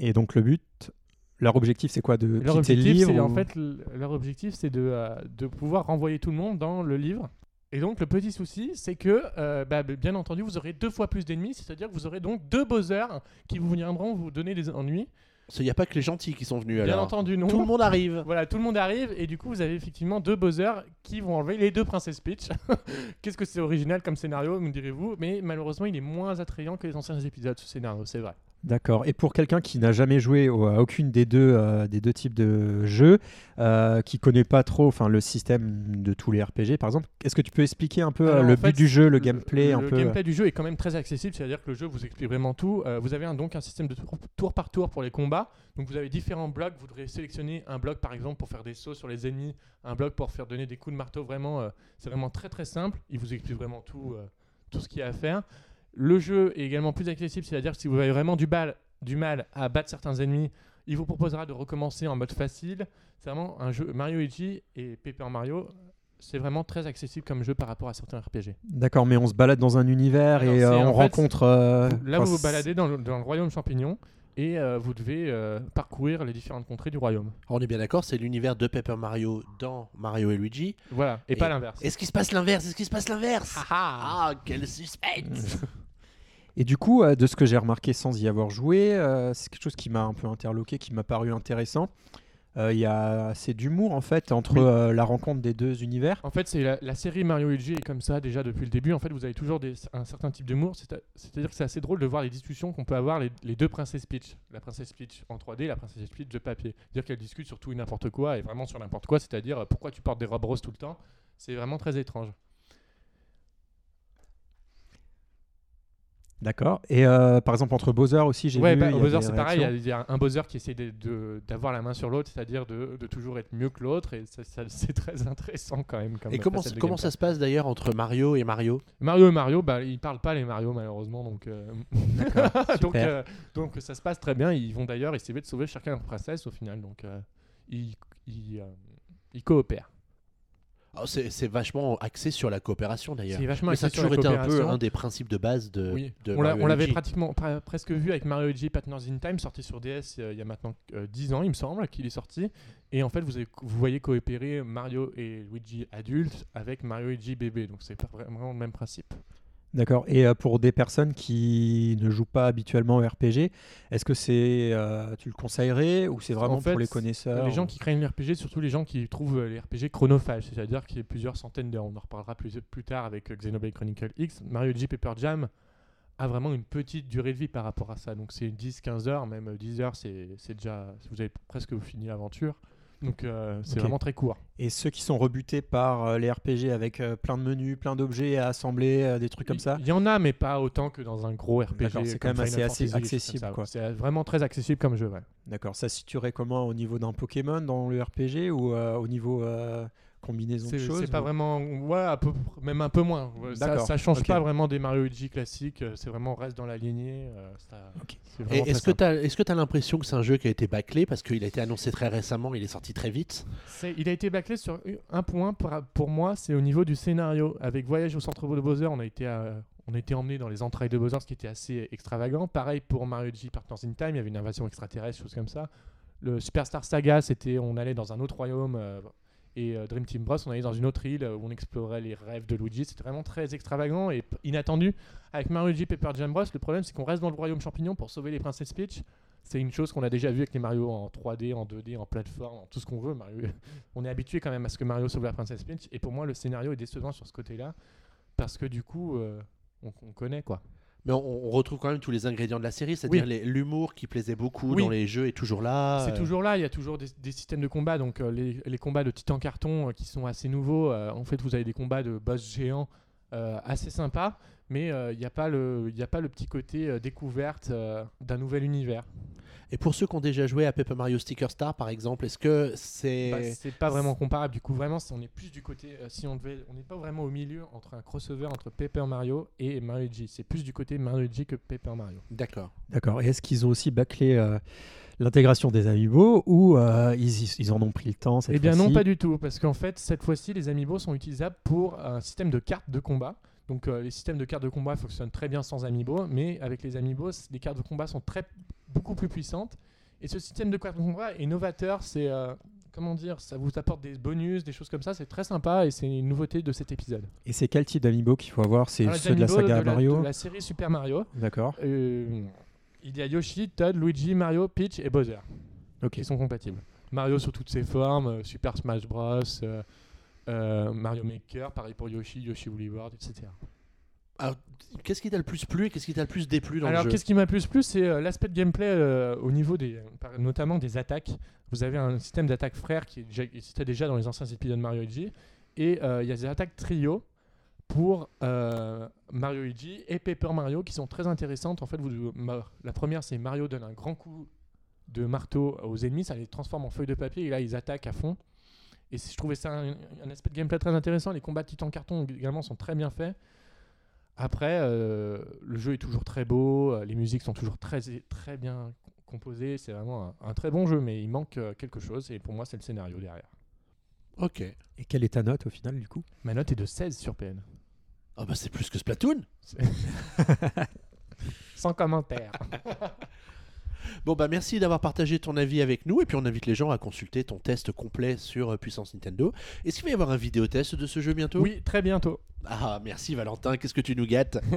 Et donc le but, leur objectif, c'est quoi de Leur quitter le objectif, livre c'est ou- en fait, l- leur objectif, c'est de, euh, de pouvoir renvoyer tout le monde dans le livre. Et donc le petit souci, c'est que, euh, bah, bien entendu, vous aurez deux fois plus d'ennemis, c'est-à-dire que vous aurez donc deux Bowser qui vous viendront vous donner des ennuis. Il n'y a pas que les gentils qui sont venus Bien alors. entendu, non. Tout le monde arrive. [LAUGHS] Voilà, tout le monde arrive et du coup vous avez effectivement deux Bowser qui vont enlever les deux Princess Peach. [LAUGHS] Qu'est-ce que c'est original comme scénario, me direz-vous, mais malheureusement il est moins attrayant que les anciens épisodes ce scénario, c'est vrai. D'accord. Et pour quelqu'un qui n'a jamais joué au- à aucune des deux, euh, des deux types de jeux, euh, qui connaît pas trop enfin, le système de tous les RPG, par exemple, est-ce que tu peux expliquer un peu euh, Alors, le but fait, du jeu, le gameplay un le peu euh gameplay du jeu est quand même très accessible, c'est-à-dire que le jeu vous explique vraiment tout. Euh, vous avez un, donc un système de tour, tour par tour pour les combats. Donc vous avez différents blocs. Vous devrez sélectionner un bloc par exemple pour faire des sauts sur les ennemis, un bloc pour faire donner des coups de marteau. Vraiment, c'est vraiment très très simple. Il vous explique vraiment tout, tout ce qu'il y a à faire. Le jeu est également plus accessible, c'est-à-dire que si vous avez vraiment du, bal, du mal à battre certains ennemis, il vous proposera de recommencer en mode facile. C'est vraiment un jeu Mario Luigi et Paper Mario. C'est vraiment très accessible comme jeu par rapport à certains RPG. D'accord, mais on se balade dans un univers Alors, et euh, on fait, rencontre. euh, Là, enfin, vous vous baladez dans le, dans le royaume champignon et euh, vous devez euh, parcourir les différentes contrées du royaume. On est bien d'accord, c'est l'univers de Paper Mario dans Mario et Luigi. Voilà, et, Et- pas l'inverse. Est-ce qu'il se passe l'inverse? Est-ce qu'il se passe l'inverse? Ah, quel suspense [LAUGHS] Et du coup, euh, de ce que j'ai remarqué sans y avoir joué, euh, c'est quelque chose qui m'a un peu interloqué, qui m'a paru intéressant. Euh, Il y a assez d'humour en fait entre Oui. euh, la rencontre des deux univers. En fait, c'est la, la série Mario et Luigi est comme ça déjà depuis le début. En fait, vous avez toujours des- un certain type d'humour. C'est-à-dire que c'est assez drôle de voir les discussions qu'on peut avoir les, les deux princesses Peach. La princesse Peach en 3D, la princesse Peach de papier. Dire qu'elles discutent sur tout et n'importe quoi et vraiment sur n'importe quoi. C'est-à-dire pourquoi tu portes des robes roses tout le temps. C'est vraiment très étrange. D'accord. Et euh, par exemple, entre Bowser aussi, j'ai Ouais, vu. bah, Bowser, c'est pareil. Il y a- un Bowser qui essaie de- de- d'avoir la main sur l'autre, c'est-à-dire de, de toujours être mieux que l'autre. Et ça- ça- c'est très [LAUGHS] intéressant quand même. Comme Et comment, ça se passe d'ailleurs entre Mario et Mario? Mario et Mario, bah, ils parlent pas les Mario malheureusement, donc, euh, [LAUGHS] donc, euh, donc ça se passe très bien. Ils vont d'ailleurs essayer de sauver chacun leur princesse au final, donc euh, ils, ils, euh, ils coopèrent. Oh, c'est vachement axé sur la coopération d'ailleurs. C'est vachement Mais ça a axé toujours été un peu un des principes de base de, Oui, de on l'avait pratiquement pra- presque vu avec Mario Luigi Partners in Time, sorti sur DS euh, il y a maintenant euh, 10 ans, il me semble, qu'il est sorti. Et en fait, vous, avez- vous voyez coopérer Mario et Luigi adultes avec Mario et Luigi bébé, donc c'est vraiment le même principe. D'accord. Et euh, pour des personnes qui ne jouent pas habituellement au RPG, est-ce que c'est, euh, tu le conseillerais ou c'est vraiment En fait, pour les connaisseurs Les gens qui craignent les RPG, surtout les gens qui trouvent euh, les RPG chronophages, c'est-à-dire qu'il y a plusieurs centaines d'heures. On en reparlera plus, plus tard avec Xenoblade Chronicle X. Mario G Paper Jam a vraiment une petite durée de vie par rapport à ça. Donc c'est 10-15 heures, même euh, 10 heures, c'est déjà. Vous avez presque fini l'aventure. Donc euh, c'est vraiment très court. Et ceux qui sont rebutés par euh, les RPG avec euh, plein de menus, plein d'objets à assembler, des trucs comme ça Il y en a, mais pas autant que dans un gros RPG. C'est quand même assez- accessible. C'est vraiment très accessible comme jeu, ouais. D'accord. Ça se situerait comment au niveau d'un Pokémon dans le RPG ou au niveau combinaison de C'est choses c'est pas ou- vraiment. Ouais, à peu pr- même un peu moins. Ça, D'accord, ça change pas vraiment des Mario Luigi classiques. euh, C'est vraiment reste dans la lignée. euh, est-ce que tu as, est-ce que t'as l'impression que c'est un jeu qui a été bâclé? Parce qu'il a été annoncé très récemment, il est sorti très vite Il a été bâclé sur un point pour, pour moi, c'est au niveau du scénario. Avec Voyage au centre de Bowser, on a été, à- on a été emmené dans les entrailles de Bowser, ce qui était assez extravagant. Pareil pour Mario G Partners in Time, il y avait une invasion extraterrestre, choses comme ça. Le Superstar Saga, c'était on allait dans un autre royaume. euh, et euh, Dream Team Bros, on allait dans une autre île euh, où on explorait les rêves de Luigi. C'était vraiment très extravagant et inattendu. Avec Mario G Paper Jam Bros, le problème c'est qu'on reste dans le royaume champignon pour sauver les princesses Peach. C'est une chose qu'on a déjà vu avec les Mario en 3D, en 2D, en plateforme, en tout ce qu'on veut. Mario. [LAUGHS] On est habitué quand même à ce que Mario sauve la princesse Peach. Et pour moi, le scénario est décevant sur ce côté-là. Parce que du coup, euh, on connaît quoi. Mais on, on retrouve quand même tous les ingrédients de la série, c'est-à-dire l'humour qui plaisait beaucoup Oui. dans les jeux est toujours là. C'est euh, toujours là, il y a toujours des, des systèmes de combat. Donc euh, les, les combats de titan carton euh, qui sont assez nouveaux. En fait, vous avez des combats de boss géants assez sympas. Mais il n'y a, a pas le petit côté découverte d'un nouvel univers. Et pour ceux qui ont déjà joué à Paper Mario Sticker Star, par exemple, est-ce que c'est. Bah, c'est pas vraiment comparable. Du coup, vraiment, on est plus du côté. euh, si on devait, on n'est pas vraiment au milieu entre un crossover entre Paper Mario et Mario G. C'est plus du côté Mario G que Paper Mario. D'accord. D'accord. Et est-ce qu'ils ont aussi bâclé euh, l'intégration des amiibo ou euh, ils, ils en ont pris le temps cette Eh bien non, pas du tout, parce qu'en fait, cette fois-ci, les amiibo sont utilisables pour un système de cartes de combat. Donc euh, les systèmes de cartes de combat fonctionnent très bien sans amiibo, mais avec les amiibo, les cartes de combat sont très beaucoup plus puissantes. Et ce système de de combat est novateur. C'est euh, comment dire, ça vous apporte des bonus, des choses comme ça. C'est très sympa et c'est une nouveauté de cet épisode. Et c'est quel type d'amiibo qu'il faut avoir? C'est ceux de la saga de la- Mario de la série Super Mario. D'accord. Euh, il y a Yoshi, Todd, Luigi, Mario, Peach et Bowser Ok. qui sont compatibles. Mario sous toutes ses formes, euh, Super Smash Bros, euh, Mario Maker, pareil pour Yoshi, Yoshi Woolly World, etc. Alors, qu'est-ce qui t'a le plus plu et qu'est-ce qui t'a le plus déplu dans Alors, le jeu qu'est-ce qui m'a plus plu, c'est euh, l'aspect de gameplay euh, au niveau des, notamment des attaques. Vous avez un système d'attaque frère qui existait déjà dans les anciens épisodes de Mario Luigi, et euh, il y a des attaques trio pour Mario Luigi et Paper Mario qui sont très intéressantes. En fait, vous, la première, c'est Mario donne un grand coup de marteau aux ennemis, ça les transforme en feuilles de papier, et là, ils attaquent à fond. Et je trouvais ça un, un aspect de gameplay très intéressant. Les combats de titan carton également sont très bien faits. Après, euh, le jeu est toujours très beau, euh, les musiques sont toujours très, très bien composées. C'est vraiment un, un très bon jeu, mais il manque euh, quelque chose. Et pour moi, c'est le scénario derrière. Ok. Et quelle est ta note au final du coup? Ma note est de 16 sur PN. Ah bah c'est plus que Splatoon. [LAUGHS] Sans commentaire. [LAUGHS] Bon bah merci d'avoir partagé ton avis avec nous et puis on invite les gens à consulter ton test complet sur euh, Puissance Nintendo. Est-ce qu'il va y avoir un vidéo test de ce jeu bientôt? Oui, très bientôt. Ah merci Valentin, qu'est-ce que tu nous gâtes? [LAUGHS]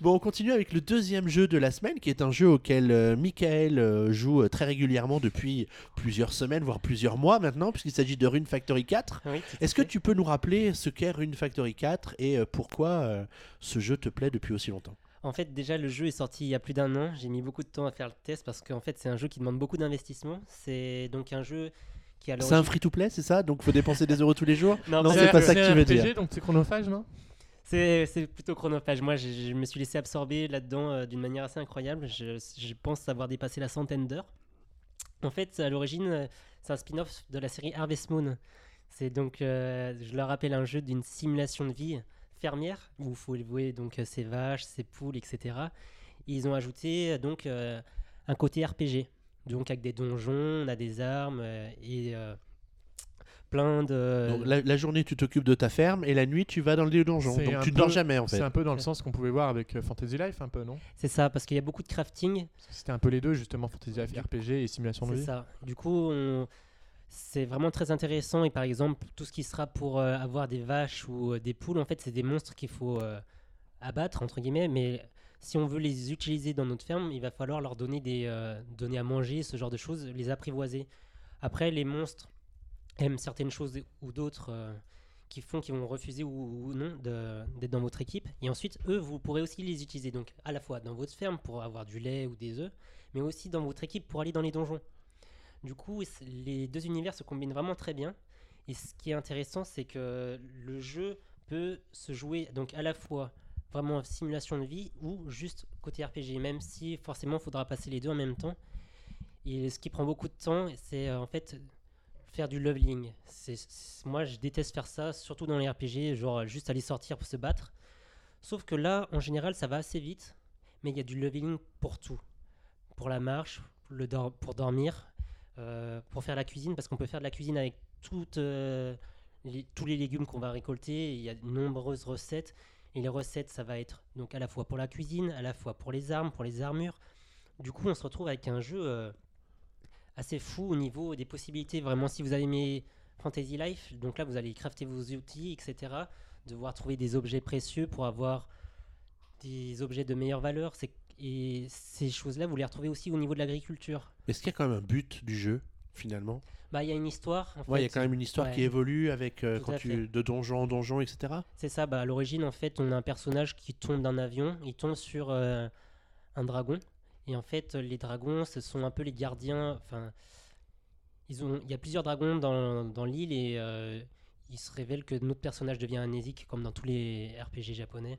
Bon, on continue avec le deuxième jeu de la semaine, qui est un jeu auquel euh, Michael euh, joue euh, très régulièrement depuis plusieurs semaines, voire plusieurs mois maintenant, puisqu'il s'agit de Rune Factory 4. Oui, tout à Est-ce que tu peux nous rappeler ce qu'est Rune Factory 4 et pourquoi ce jeu te plaît depuis aussi longtemps? En fait, déjà, le jeu est sorti il y a plus d'un an. J'ai mis beaucoup de temps à faire le test parce qu'en fait, c'est un jeu qui demande beaucoup d'investissement. C'est donc un jeu qui a C'est un free-to-play, c'est ça? Donc faut dépenser des euros tous les jours? Non, Non, c'est pas ça que tu veux dire. donc c'est chronophage, non? C'est plutôt chronophage. Moi, je, je me suis laissé absorber là-dedans euh, d'une manière assez incroyable. Je, je pense avoir dépassé la centaine d'heures. En fait, à l'origine, euh, c'est un spin-off de la série Harvest Moon. C'est donc, euh, je le rappelle, un jeu d'une simulation de vie fermière où il faut élever donc euh, ses vaches, ses poules, etc. Ils ont ajouté euh, donc euh, un côté RPG, donc avec des donjons, on a des armes euh, et euh, plein de. Donc, la, la journée, tu t'occupes de ta ferme et la nuit, tu vas dans le donjon. C'est Donc tu ne dors jamais en C'est fait. un peu dans le sens qu'on pouvait voir avec euh, Fantasy Life, un peu, non? C'est ça, parce qu'il y a beaucoup de crafting. C'était un peu les deux, justement, Fantasy Life RPG et simulation de C'est vie. ça. Du coup, on- c'est vraiment très intéressant. Et par exemple, tout ce qui sera pour euh, avoir des vaches ou euh, des poules, en fait, c'est des monstres qu'il faut euh, abattre, entre guillemets, mais si on veut les utiliser dans notre ferme, il va falloir leur donner, des, donner à manger, ce genre de choses, les apprivoiser. Après, les monstres aiment certaines choses ou d'autres qui font qu'ils vont refuser ou, ou non d'être dans votre équipe. Et ensuite, eux, vous pourrez aussi les utiliser. Donc, à la fois dans votre ferme pour avoir du lait ou des œufs, mais aussi dans votre équipe pour aller dans les donjons. Du coup, les deux univers se combinent vraiment très bien. Et ce qui est intéressant, c'est que le jeu peut se jouer donc à la fois vraiment simulation de vie ou juste côté RPG, même si forcément il faudra passer les deux en même temps. Et ce qui prend beaucoup de temps, c'est euh, en fait faire du leveling. Moi, je déteste faire ça, surtout dans les RPG, genre juste aller sortir pour se battre. Sauf que là, en général, ça va assez vite, mais il y a du leveling pour tout. Pour la marche, pour dormir, euh, pour faire la cuisine, parce qu'on peut faire de la cuisine avec toutes, euh, tous les légumes qu'on va récolter. Il y a de nombreuses recettes. Et les recettes, ça va être donc à la fois pour la cuisine, à la fois pour les armes, pour les armures. Du coup, on se retrouve avec un jeu euh, assez fou au niveau des possibilités. Vraiment, si vous avez aimé Fantasy Life, donc là, vous allez crafter vos outils, etc. Devoir trouver des objets précieux pour avoir des objets de meilleure valeur. Et ces choses-là, vous les retrouvez aussi au niveau de l'agriculture. Est-ce qu'il y a quand même un but du jeu, finalement? Bah, il y a une histoire. en Ouais, il y a quand même une histoire ouais. qui évolue avec euh, quand tu fait. de donjon en donjon, etc. C'est ça, bah, à l'origine, en fait, on a un personnage qui tombe d'un avion, il tombe sur euh, un dragon. Et en fait, les dragons, ce sont un peu les gardiens. Enfin, ils ont, il y a plusieurs dragons dans, dans l'île et euh, il se révèle que notre personnage devient amnésique, comme dans tous les RPG japonais.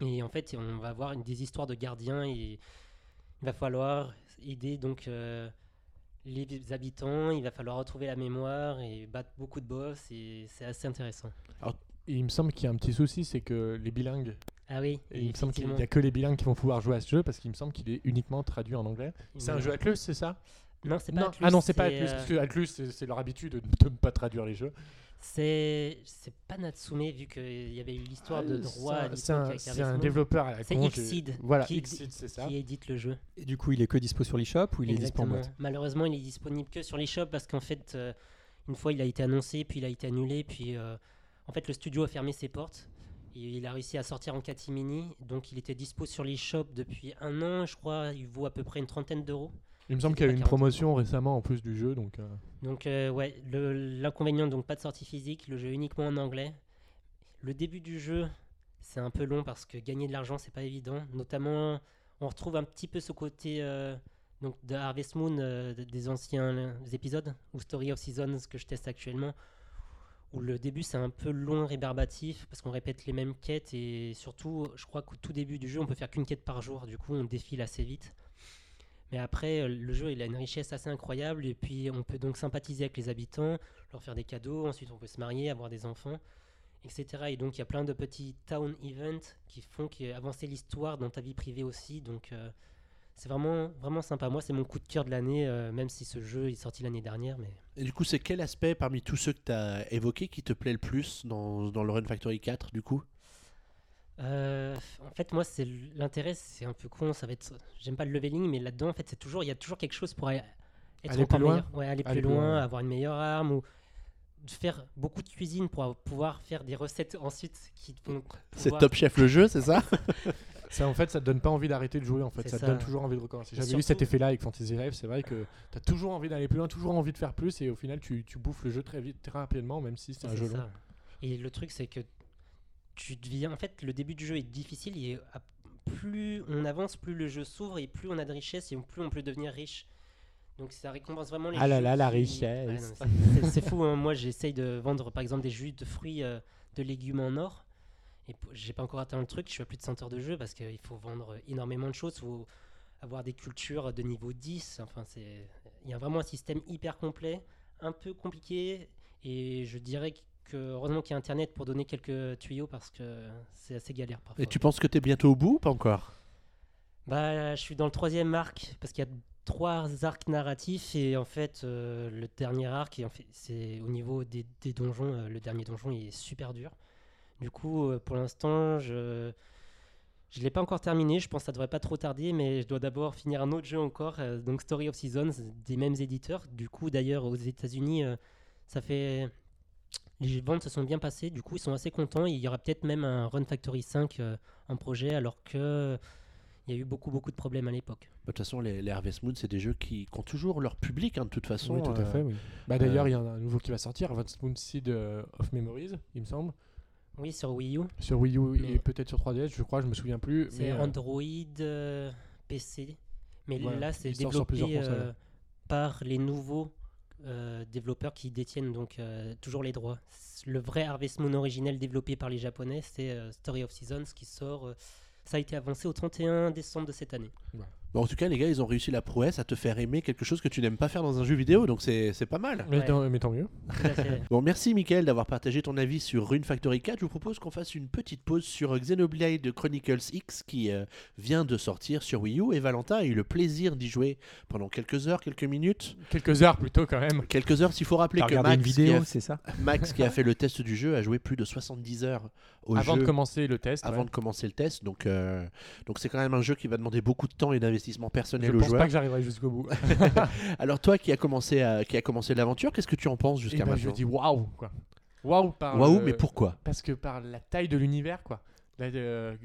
Et en fait, on va avoir une- des histoires de gardiens et il va falloir aider donc euh, les habitants, il va falloir retrouver la mémoire et battre beaucoup de boss et c'est assez intéressant. Et il me semble qu'il y a un petit souci, c'est que les bilingues, Ah oui, et il me semble qu'il n'y a que les bilingues qui vont pouvoir jouer à ce jeu parce qu'il me semble qu'il est uniquement traduit en anglais. C'est un jeu Atlus, c'est ça? Non, c'est pas Non, Atlus, Ah non, c'est pas Atlus, euh, parce que Atlus, c'est leur habitude de ne pas traduire les jeux. C'est c'est pas Natsume vu qu'il y avait eu l'histoire de Ah, droit à c'est un- développeur à la C'est Xseed Voilà, qui- Xseed, c'est ça. qui édite le jeu. Et du coup, il est que dispo sur l'eShop ou il est dispo en boîte? Malheureusement, il est disponible que sur les shops parce qu'en fait, euh, une fois il a été annoncé, puis il a été annulé, puis euh, en fait le studio a fermé ses portes. Et il a réussi à sortir en catimini, donc il était dispo sur les shops depuis un an, je crois. Il vaut à peu près une trentaine d'euros. Il me semble qu'il y a eu une 40. promotion récemment en plus du jeu, donc euh, Donc euh, ouais, l'inconvénient donc pas de sortie physique, le jeu uniquement en anglais. Le début du jeu, c'est un peu long parce que gagner de l'argent c'est pas évident. Notamment, on retrouve un petit peu ce côté euh, donc de Harvest Moon de- des anciens épisodes ou Story of Seasons que je teste actuellement. Où le début c'est un peu long, rébarbatif parce qu'on répète les mêmes quêtes et surtout, je crois qu'au tout début du jeu on peut faire qu'une quête par jour. Du coup, on défile assez vite. Mais après, euh, le jeu, il a une richesse assez incroyable. Et puis, on peut donc sympathiser avec les habitants, leur faire des cadeaux. Ensuite, on peut se marier, avoir des enfants, etc. Et donc, il y a plein de petits town events qui font avancer l'histoire dans ta vie privée aussi. Donc, euh, c'est vraiment, vraiment sympa. Moi, c'est mon coup de cœur de l'année, euh, même si ce jeu est sorti l'année dernière. Mais Et du coup, c'est quel aspect parmi tous ceux que tu as évoqués qui te plaît le plus dans, dans le Run Factory 4 du coup? Euh, en fait, moi, c'est l'intérêt, c'est un peu con. Ça va être, j'aime pas le leveling, mais là-dedans, en fait, c'est toujours, il y a toujours quelque chose pour aller, être Aller encore plus loin meilleur. Ouais, aller, Aller plus plus loin, avoir une meilleure arme ou de faire beaucoup de cuisine pour pouvoir faire des recettes ensuite qui vont. C'est pouvoir- Top Chef le jeu, c'est ça [LAUGHS] ça en fait ça te donne pas envie d'arrêter de jouer en fait, ça, te donne toujours envie de recommencer. J'avais vu cet effet là avec Fantasy Life, c'est vrai que tu as toujours envie d'aller plus loin, toujours envie de faire plus et au final tu, tu bouffes le jeu très vite, très rapidement même si c'est un jeu long. Et le truc, c'est que tu deviens. En fait, le début du jeu est difficile. Et plus on avance, plus le jeu s'ouvre et plus on a de richesse et plus on peut devenir riche. Donc ça récompense vraiment les Ah là là, la richesse. C'est- fou. hein. Moi, j'essaye de vendre par exemple des jus de fruits, euh, de légumes en or. Et j'ai pas encore atteint le truc. Je suis à plus de 100 heures de jeu parce qu'il faut vendre énormément de choses. Il faut avoir des cultures de niveau 10. Enfin, c'est. Il y a vraiment un système hyper complet, un peu compliqué. Et je dirais que heureusement qu'il y a Internet pour donner quelques tuyaux parce que c'est assez galère parfois. Et tu penses que tu es bientôt au bout ou pas encore? Bah, je suis dans le troisième arc parce qu'il y a trois arcs narratifs et en fait euh, le dernier arc et en fait c'est au niveau des, des donjons euh, le dernier donjon il est super dur. Du coup euh, pour l'instant je je l'ai pas encore terminé, je pense que ça devrait pas trop tarder mais je dois d'abord finir un autre jeu encore donc Story of Seasons des mêmes éditeurs. Du coup d'ailleurs aux États-Unis ça fait les ventes se sont bien passées, du coup ils sont assez contents. Il y aura peut-être même un Run Factory 5 euh, en projet, alors que il y a eu beaucoup beaucoup de problèmes à l'époque. Bah, De toute façon, les, les Harvest Moon, c'est des jeux qui, qui ont toujours leur public, hein, de toute façon. Oui, tout à euh, fait. Oui. Bah, D'ailleurs, il y en a un nouveau qui va sortir, Advanced Moon Seed euh, of Memories, il me semble. Oui, sur Wii U, Sur Wii U Mais- et peut-être sur 3DS, je crois, je me souviens plus. c'est euh, Android, euh, PC, mais Voilà, là c'est développé euh, par les nouveaux euh, développeurs qui détiennent donc euh, toujours les droits. Le vrai Harvest Moon originel développé par les Japonais, c'est euh, Story of Seasons qui sort. ça a été avancé au 31 décembre de cette année. Bon, en tout cas, les gars, ils ont réussi la prouesse à te faire aimer quelque chose que tu n'aimes pas faire dans un jeu vidéo, donc c'est c'est pas mal. mais, Ouais. tant, mais tant mieux. [LAUGHS] Bon, merci Mickaël d'avoir partagé ton avis sur Rune Factory 4. Je vous propose qu'on fasse une petite pause sur Xenoblade Chronicles X qui euh, vient de sortir sur Wii U et Valentin a eu le plaisir d'y jouer pendant quelques heures, quelques minutes. Quelques heures plutôt quand même. Quelques heures, s'il faut rappeler que Max, une qui a, c'est ça [LAUGHS] Max, qui a fait le test du jeu, a joué plus de 70 heures au Avant jeu de commencer le test. avant ouais. de commencer le test. Donc, euh, donc c'est quand même un jeu qui va demander beaucoup de temps et d'investissement personnel Je au pense pas que j'arriverai jusqu'au bout. [LAUGHS] Alors toi, qui a commencé, à- qui a commencé l'aventure, qu'est-ce que tu en penses jusqu'à ben, je maintenant dis waouh quoi. Waouh par Waouh, le- mais pourquoi Parce que par la taille de l'univers quoi. Euh,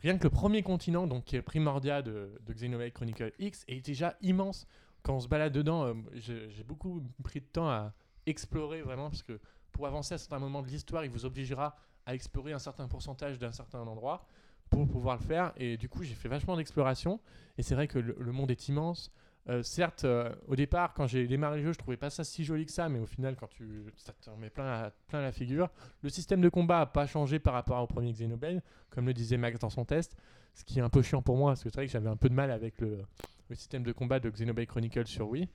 rien que le premier continent, donc qui est Primordia de, de Xenoblade Chronicle X, est déjà immense. Quand on se balade dedans, euh, j'ai beaucoup pris de temps à explorer vraiment parce que pour avancer à certains moments de l'histoire, il vous obligera à explorer un certain pourcentage d'un certain endroit pour pouvoir le faire. Et du coup, j'ai fait vachement d'exploration. Et c'est vrai que le, le monde est immense. Euh, certes, euh, au départ, quand j'ai démarré le jeu, je trouvais pas ça si joli que ça, mais au final, quand tu, ça te met plein la, plein la figure. Le système de combat a pas changé par rapport au premier Xenoblade, comme le disait Max dans son test, ce qui est un peu chiant pour moi, parce que c'est vrai que j'avais un peu de mal avec le, le système de combat de Xenoblade Chronicles sur Wii.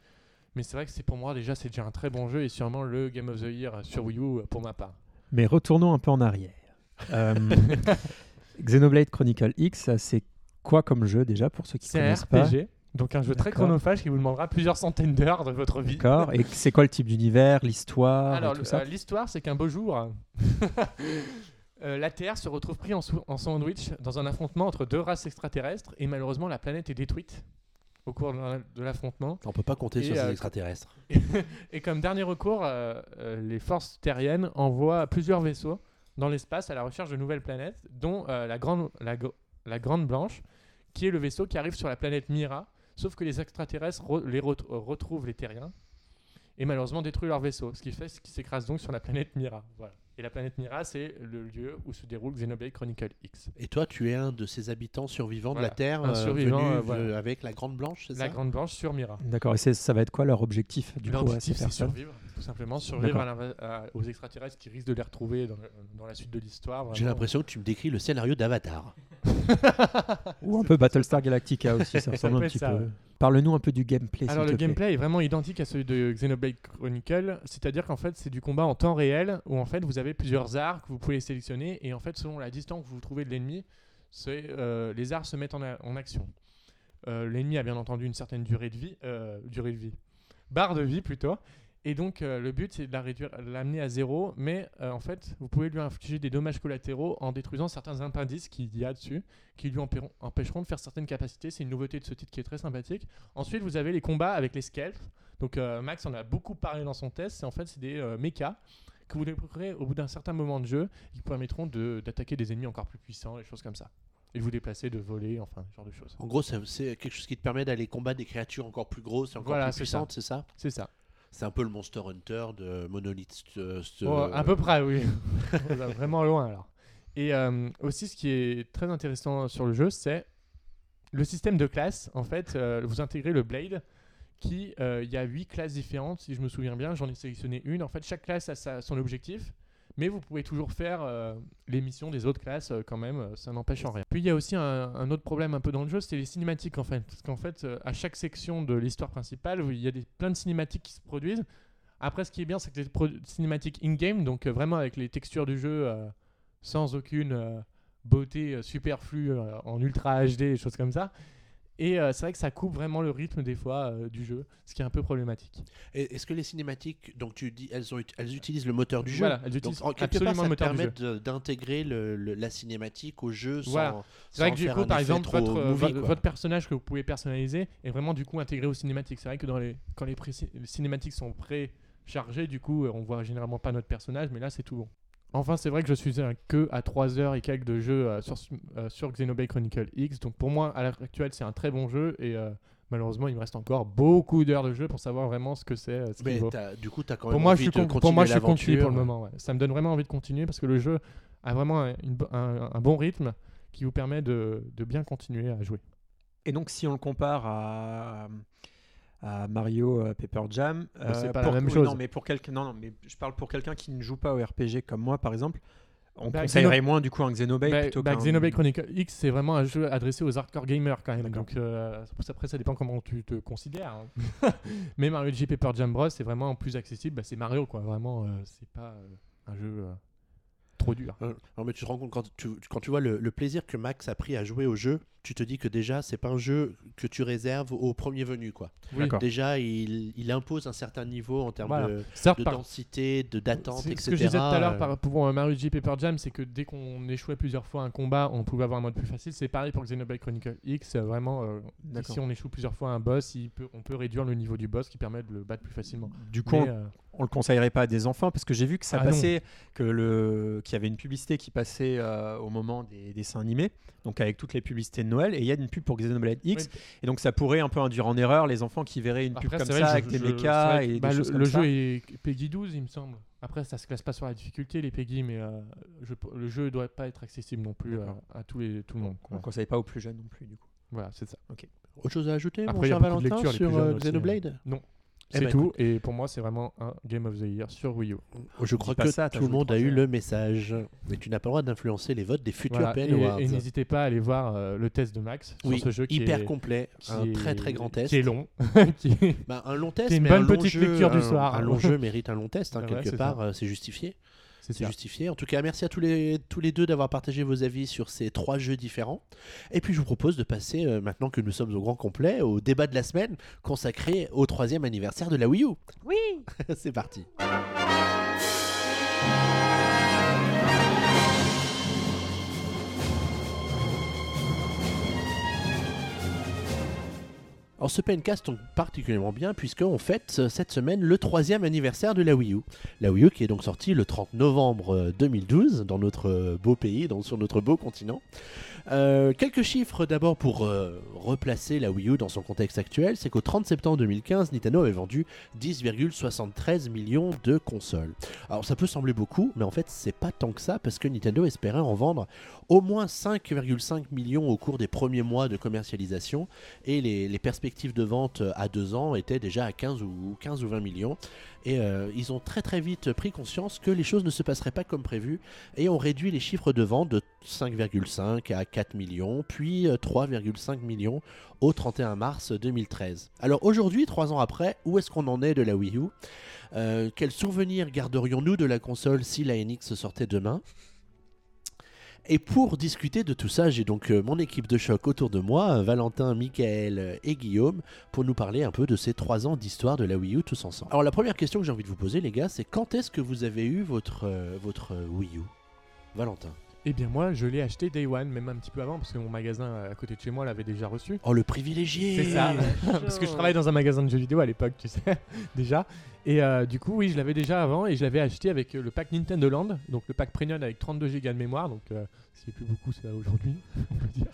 Mais c'est vrai que c'est pour moi déjà c'est déjà un très bon jeu et sûrement le Game of the Year sur Wii U euh, pour ma part. Mais retournons un peu en arrière. Euh, [LAUGHS] Xenoblade Chronicle X, c'est quoi comme jeu déjà pour ceux qui C'est un connaissent pas RPG, donc un jeu très chronophage qui vous demandera plusieurs centaines d'heures de votre vie. D'accord. Et c'est quoi le type d'univers, l'histoire, Alors, tout le- ça euh, l'histoire, c'est qu'un beau jour, euh, [LAUGHS] la Terre se retrouve pris en, sandwich dans un affrontement entre deux races extraterrestres et malheureusement la planète est détruite au cours de la- de l'affrontement. On peut pas compter Et, sur ces euh, extraterrestres. [LAUGHS] Et comme dernier recours, euh, euh, les forces terriennes envoient plusieurs vaisseaux dans l'espace à la recherche de nouvelles planètes, dont euh, la, grande, la, gr- la Grande Blanche, qui est le vaisseau qui arrive sur la planète Mira, sauf que les extraterrestres re- les ret- retrouvent les terriens et malheureusement détruisent leur vaisseau, ce qui fait ce qui s'écrase donc sur la planète Mira. Et la planète Mira, c'est le lieu où se déroule Xenoblade Chronicle X. Et toi, tu es un de ces habitants survivants Voilà. de la Terre, Un euh, survivant, venu, euh, voilà. euh, avec la Grande Blanche, c'est La ça Grande Blanche sur Mira. D'accord. Et ça va être quoi leur objectif du Leur coup à objectif, ces c'est survivre, tout simplement, survivre à l'inva- à- aux extraterrestres qui risquent de les retrouver dans, le- dans la suite de l'histoire. J'ai l'impression que tu me décris le scénario d'Avatar. Ou un peu Battlestar Galactica aussi, ça [LAUGHS] ressemble un petit ça, peu. Parle-nous un peu du gameplay. Alors le plaît. gameplay est vraiment identique à celui de Xenoblade Chronicle, c'est-à-dire qu'en fait c'est du combat en temps réel où en fait vous avez plusieurs arts que vous pouvez sélectionner et en fait selon la distance que vous trouvez de l'ennemi, euh, les arts se mettent en action. Euh, l'ennemi a bien entendu une certaine durée de vie, euh, durée de vie, barre de vie plutôt, et donc euh, le but c'est de la réduire, l'amener à zéro, mais euh, en fait vous pouvez lui infliger des dommages collatéraux en détruisant certains appendices qu'il y a dessus, qui lui empêcheront- de faire certaines capacités. C'est une nouveauté de ce titre qui est très sympathique. Ensuite, vous avez les combats avec les scalps. Donc, euh, Max en a beaucoup parlé dans son test. C'est en fait c'est des mechas que vous débloquerez au bout d'un certain moment de jeu qui permettront de- d'attaquer des ennemis encore plus puissants, des choses comme ça. Et vous déplacer, de voler, enfin, ce genre de choses. En gros, c'est- quelque chose qui te permet d'aller combattre des créatures encore plus grosses et encore Voilà, plus puissantes, c'est ça? C'est ça. C'est un peu le Monster Hunter de Monolith. Oh, à peu près, oui. [LAUGHS] On va vraiment loin alors. Et euh, aussi, ce qui est très intéressant sur le jeu, c'est le système de classes. En fait, euh, vous intégrez le Blade, qui, euh, il y a huit classes différentes, si je me souviens bien. J'en ai sélectionné une. En fait, chaque classe a sa- son objectif. Mais vous pouvez toujours faire euh, les missions des autres classes euh, quand même, euh, ça n'empêche en rien. Puis il y a aussi un, un autre problème un peu dans le jeu, c'est les cinématiques en fait. Parce qu'en fait, euh, à chaque section de l'histoire principale, il y a des, plein de cinématiques qui se produisent. Après, ce qui est bien, c'est que les cinématiques in-game, donc vraiment avec les textures du jeu sans aucune beauté superflue en ultra HD, des choses comme ça. Et euh, c'est vrai que ça coupe vraiment le rythme des fois euh, du jeu, ce qui est un peu problématique. Est-ce que les cinématiques, donc tu dis, elles, ont, ut- elles utilisent le moteur du jeu? Voilà, elles Donc, utilisent en quelque part, absolument ça le te moteur du permet d'intégrer la cinématique au jeu sans, Voilà. C'est vrai que du coup, par exemple, votre, euh, movie, votre personnage que vous pouvez personnaliser est vraiment du coup intégré aux cinématiques. C'est vrai que dans les, quand les, pré- les cinématiques sont chargé, du coup, on voit généralement pas notre personnage, mais là, c'est tout bon. Enfin, c'est vrai que je suis un que à 3 heures et quelques de jeu euh, sur, euh, sur Xenoblade Chronicle X. Donc pour moi, à l'heure actuelle, c'est un très bon jeu. Et euh, malheureusement, il me reste encore beaucoup d'heures de jeu pour savoir vraiment ce que c'est. ce Mais vaut. du coup, tu as quand même Pour moi, envie je suis, de con- continuer pour moi, je suis conquis pour le moment. ouais. Ça me donne vraiment envie de continuer parce que le jeu a vraiment un, une bo- un- un bon rythme qui vous permet de, de bien continuer à jouer. Et donc, si on le compare à, à Mario euh, Paper Jam, Bah, c'est pas la même chose. Non, mais pour quelqu'un, non, non, mais je parle pour quelqu'un qui ne joue pas au RPG comme moi, par exemple. On Bah, conseillerait Xeno- moins du coup un Xenoblade Bah, plutôt bah, qu'un Xenoblade Chronicle X, c'est vraiment un jeu adressé aux hardcore gamers quand même. Donc euh, après, ça dépend comment tu te considères. hein. [LAUGHS] Mais Mario G Paper Jam Bros, c'est vraiment plus accessible. Bah, c'est Mario, quoi. Vraiment, euh, c'est pas euh, un jeu euh, trop dur. Euh, Non, mais tu te rends compte quand tu, quand tu vois le, le plaisir que Max a pris à jouer au jeu, tu te dis que déjà c'est pas un jeu que tu réserves au premier venu quoi. Oui. Déjà il, il impose un certain niveau en termes Voilà. de, Certes, de par- densité, de d'attente, C'est etc. Ce que je disais tout à l'heure euh, par, pour euh, Mario G Paper Jam, c'est que dès qu'on échouait plusieurs fois un combat, on pouvait avoir un mode plus facile. C'est pareil pour Xenoblade Chronicle X. euh, Vraiment, euh, si on échoue plusieurs fois un boss, il peut, on peut réduire le niveau du boss qui permet de le battre plus facilement. Du coup, Mais, on, euh, on le conseillerait pas à des enfants parce que j'ai vu que ça Ah non. passait, que le, qu'il y avait une publicité qui passait euh, au moment des dessins animés, donc avec toutes les publicités de Noël, et il y a une pub pour Xenoblade X, Oui. et donc ça pourrait un peu induire en erreur les enfants qui verraient une pub comme ça avec des mechas et que, bah, des le, choses le comme jeu est Peggy 12, il me semble. Après, ça se classe pas sur la difficulté, les Peggy, mais euh, je- le jeu doit pas être accessible non plus euh, à tous les, tout le monde. On ne conseille pas aux plus jeunes non plus du coup. Voilà, c'est ça. Autre chose à ajouter, mon Après, a cher Valentin, sur euh, aussi, Eh C'est ben, tout. Et pour moi, c'est vraiment un Game of the Year sur Wii U. Je crois que ça, tout le monde a eu le message. Mais tu n'as pas le droit d'influencer les votes des futurs Voilà. PN Et, Awards. et n'hésitez pas à aller voir euh, le test de Max oui, sur ce jeu qui hyper est, complet, qui un est- très très grand test. Qui est long. [LAUGHS] qui est- Bah, un long test, C'est une mais bonne un long petite jeu, lecture du soir. Un long jeu [LAUGHS] mérite un long test, hein, Ouais, quelque part, euh, c'est justifié. C'est justifié. En tout cas, merci à tous les, tous les deux d'avoir partagé vos avis sur ces trois jeux différents. Et puis, je vous propose de passer, euh, maintenant que nous sommes au grand complet, au débat de la semaine consacré au troisième anniversaire de la Wii U. Oui [LAUGHS] c'est parti. Alors ce PNcast tombe particulièrement bien puisqu'on fête euh, cette semaine le troisième anniversaire de la Wii U. La Wii U qui est donc sortie le 30 novembre euh, 2012 dans notre euh, beau pays, dans- sur notre beau continent. Euh, quelques chiffres d'abord pour euh, replacer la Wii U dans son contexte actuel, c'est qu'au 30 septembre 2015, Nintendo avait vendu 10,73 millions de consoles. Alors ça peut sembler beaucoup, mais en fait c'est pas tant que ça parce que Nintendo espérait en vendre au moins 5,5 millions au cours des premiers mois de commercialisation et les perspectives de vente euh, à deux ans étaient déjà à 15 ou, 15 ou 20 millions. Et euh, ils ont très très vite pris conscience que les choses ne se passeraient pas comme prévu et ont réduit les chiffres de vente de 5,5 à 4 millions, puis euh, 3,5 millions au 31 mars 2013. Alors aujourd'hui, trois ans après, où est-ce qu'on en est de la Wii U? Euh, Quels souvenirs garderions-nous de la console si la NX sortait demain? Et pour discuter de tout ça, j'ai donc euh, mon équipe de choc autour de moi, euh, Valentin, Michael euh, et Guillaume, pour nous parler un peu de ces trois ans d'histoire de la Wii U tous ensemble. Alors la première question que j'ai envie de vous poser, les gars, c'est quand est-ce que vous avez eu votre, votre Wii U? Valentin. Eh bien, moi, je l'ai acheté Day One, même un petit peu avant, parce que mon magasin euh, à côté de chez moi l'avait déjà reçu. Oh, le privilégié C'est ça. [LAUGHS] Parce que je travaillais dans un magasin de jeux vidéo à l'époque, tu sais, [LAUGHS] déjà. Et euh, du coup, oui, je l'avais déjà avant et je l'avais acheté avec euh, le pack Nintendo Land, donc le pack premium avec 32 Go de mémoire, donc euh, c'est plus beaucoup ça aujourd'hui, [LAUGHS] on peut dire.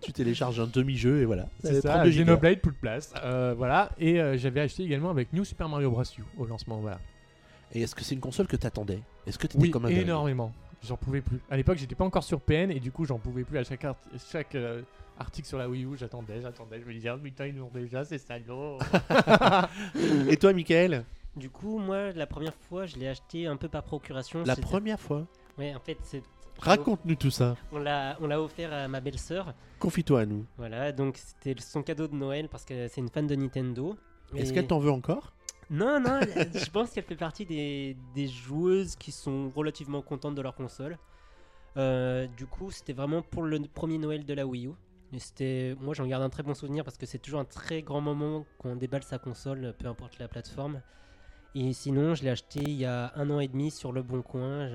Tu télécharges un demi-jeu et voilà. C'est ça, 32 gigas. Xenoblade, plus de place. Euh, voilà, et euh, j'avais acheté également avec New Super Mario Bros. U au lancement, voilà. Et est-ce que c'est une console que t'attendais? Est-ce que t'étais Oui, comme un dingue énormément. J'en pouvais plus. À l'époque, j'étais pas encore sur PN et du coup, j'en pouvais plus. À chaque, art- chaque euh, article sur la Wii U, j'attendais, j'attendais. Je me disais, oh putain, ils l'ont déjà, c'est salaud. [LAUGHS] Et toi, Michael? Du coup, moi, la première fois, je l'ai acheté un peu par procuration. La première fois? Ouais, en fait, c'est. Raconte-nous tout ça. On l'a, on l'a offert à ma belle-sœur. Confie-toi à nous. Voilà, donc c'était son cadeau de Noël parce que c'est une fan de Nintendo. Est-ce Et- qu'elle t'en veut encore? Non, non, je pense qu'elle fait partie des, joueuses qui sont relativement contentes de leur console. Euh, du coup, c'était vraiment pour le premier Noël de la Wii U. Et moi, j'en garde un très bon souvenir parce que c'est toujours un très grand moment quand on déballe sa console, peu importe la plateforme. Et sinon, je l'ai acheté il y a un an et demi sur le Bon Coin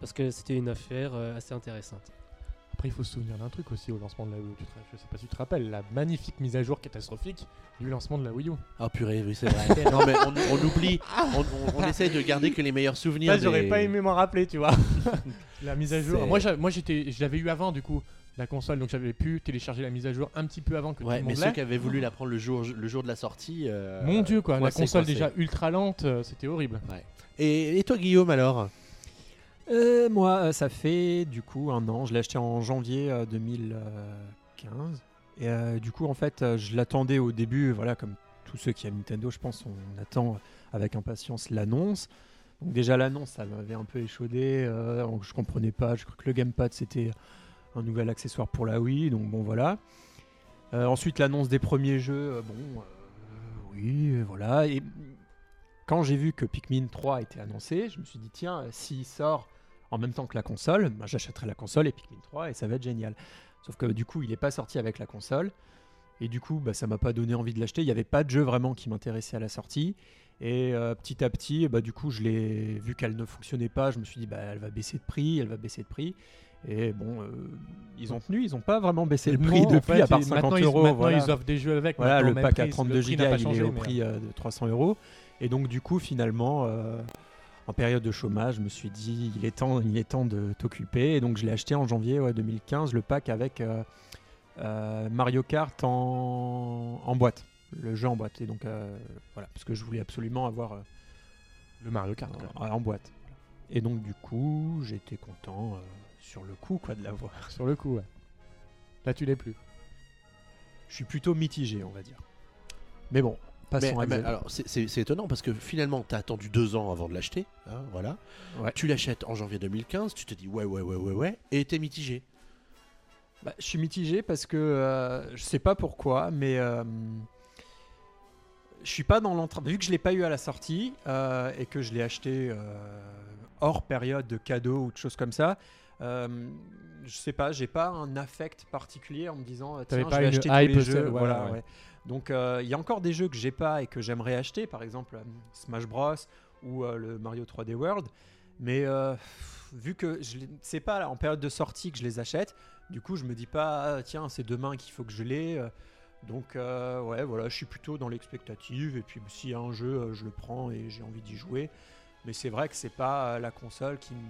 parce que c'était une affaire euh, assez intéressante. Après, il faut se souvenir d'un truc aussi au lancement de la Wii U. Tu te- je sais pas si tu te rappelles, la magnifique mise à jour catastrophique du lancement de la Wii U. Ah purée, oui c'est vrai. non mais on, on oublie, on, on, on essaie de garder que les meilleurs souvenirs. Là, j'aurais des- pas aimé m'en rappeler, tu vois. [LAUGHS] la mise à jour. Moi, moi j'étais, je l'avais eu avant, du coup, la console, donc j'avais pu télécharger la mise à jour un petit peu avant que Ouais, tout le mais monde ceux l'ait. qui avaient voulu la prendre le jour, le jour de la sortie. euh, Mon dieu, quoi. La console coincé. déjà ultra lente, euh, c'était horrible. Et, et toi Guillaume alors? Euh, moi, euh, ça fait du coup un an. Je l'ai acheté en janvier euh, 2015. Et euh, du coup, en fait, je l'attendais au début, voilà, comme tous ceux qui aiment Nintendo, je pense, on attend avec impatience l'annonce. Donc déjà l'annonce, ça m'avait un peu échaudé. euh, je comprenais pas. Je crois que le gamepad c'était un nouvel accessoire pour la Wii. Donc bon, voilà. Ensuite, l'annonce des premiers jeux. bon, oui, voilà. Et quand j'ai vu que Pikmin 3 était annoncé, je me suis dit tiens, s'il sort en même temps que la console, bah, j'achèterai la console et Pikmin 3 et ça va être génial. Sauf que du coup, il n'est pas sorti avec la console. Et du coup, bah, ça m'a pas donné envie de l'acheter. Il n'y avait pas de jeu vraiment qui m'intéressait à la sortie. Et euh, petit à petit, bah, du coup, je l'ai vu qu'elle ne fonctionnait pas. Je me suis dit, bah, elle va baisser de prix, elle va baisser de prix. Et bon, euh, ils ont tenu, ils n'ont pas vraiment baissé le prix Non, en depuis, fait, à part ils- 50 maintenant, ils- euros. Maintenant, voilà. ils offrent des jeux avec. Voilà, le pack à prix, 32 le prix n'a Go, il changé, est au prix euh, de 300 euros. Et donc, du coup, finalement, en période de chômage, je me suis dit, il est temps, il est temps de t'occuper. Et donc, je l'ai acheté en janvier ouais, 2015, le pack avec euh, euh, Mario Kart en, en boîte, le jeu en boîte. Et donc, euh, voilà, parce que je voulais absolument avoir Le Mario Kart. en, en boîte. Et donc, du coup, j'étais content sur le coup quoi, de l'avoir. [LAUGHS] Sur le coup, ouais. Là, tu l'es plus. Je suis plutôt mitigé, on va dire. Mais bon, passons Mais- à mais Xavier. alors c'est- c'est c'est étonnant parce que finalement t'as attendu deux ans avant de l'acheter, hein, voilà. Ouais. Tu l'achètes en janvier 2015, tu te dis ouais ouais ouais ouais ouais, et t'es mitigé. Bah, je suis mitigé parce que euh, je sais pas pourquoi, mais euh, je suis pas dans l'entrain. Vu que je l'ai pas eu à la sortie euh, et que je l'ai acheté euh, hors période de cadeau ou de choses comme ça, euh, je sais pas, j'ai pas un affect particulier en me disant T'avais tiens, pas je vais acheter hype, tous les jeux. voilà, voilà, ouais. ouais. Donc euh, il y a encore des jeux que j'ai pas et que j'aimerais acheter, par exemple euh, Smash Bros ou euh, le Mario 3D World. Mais vu que c'est pas en période de sortie que je les achète, du coup je me dis pas ah, tiens c'est demain qu'il faut que je l'ai. donc ouais voilà, je suis plutôt dans l'expectative et puis s'il y a un jeu, je le prends et j'ai envie d'y jouer. Mais c'est vrai que c'est pas la console qui me-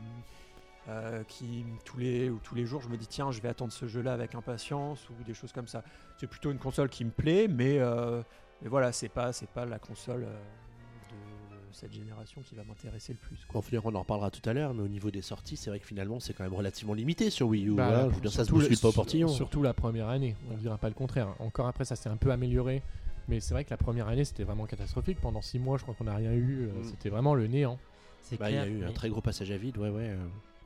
euh, qui tous les ou tous les jours je me dis tiens je vais attendre ce jeu là avec impatience ou des choses comme ça. C'est plutôt une console qui me plaît, mais, euh, mais voilà c'est pas c'est pas la console euh, de cette génération qui va m'intéresser le plus. quoi. Bon, on en reparlera tout à l'heure, mais au niveau des sorties, c'est vrai que finalement c'est quand même relativement limité sur Wii U. Bah, hein. Je veux dire, ça se pas au portillon. Surtout la première année, on dira pas le contraire. Encore après, ça s'est un peu amélioré. Mais c'est vrai que la première année, c'était vraiment catastrophique. Pendant 6 mois, je crois qu'on n'a rien eu. Mm. C'était vraiment le néant. C'est Bah, il y a eu un très gros passage à vide, ouais ouais.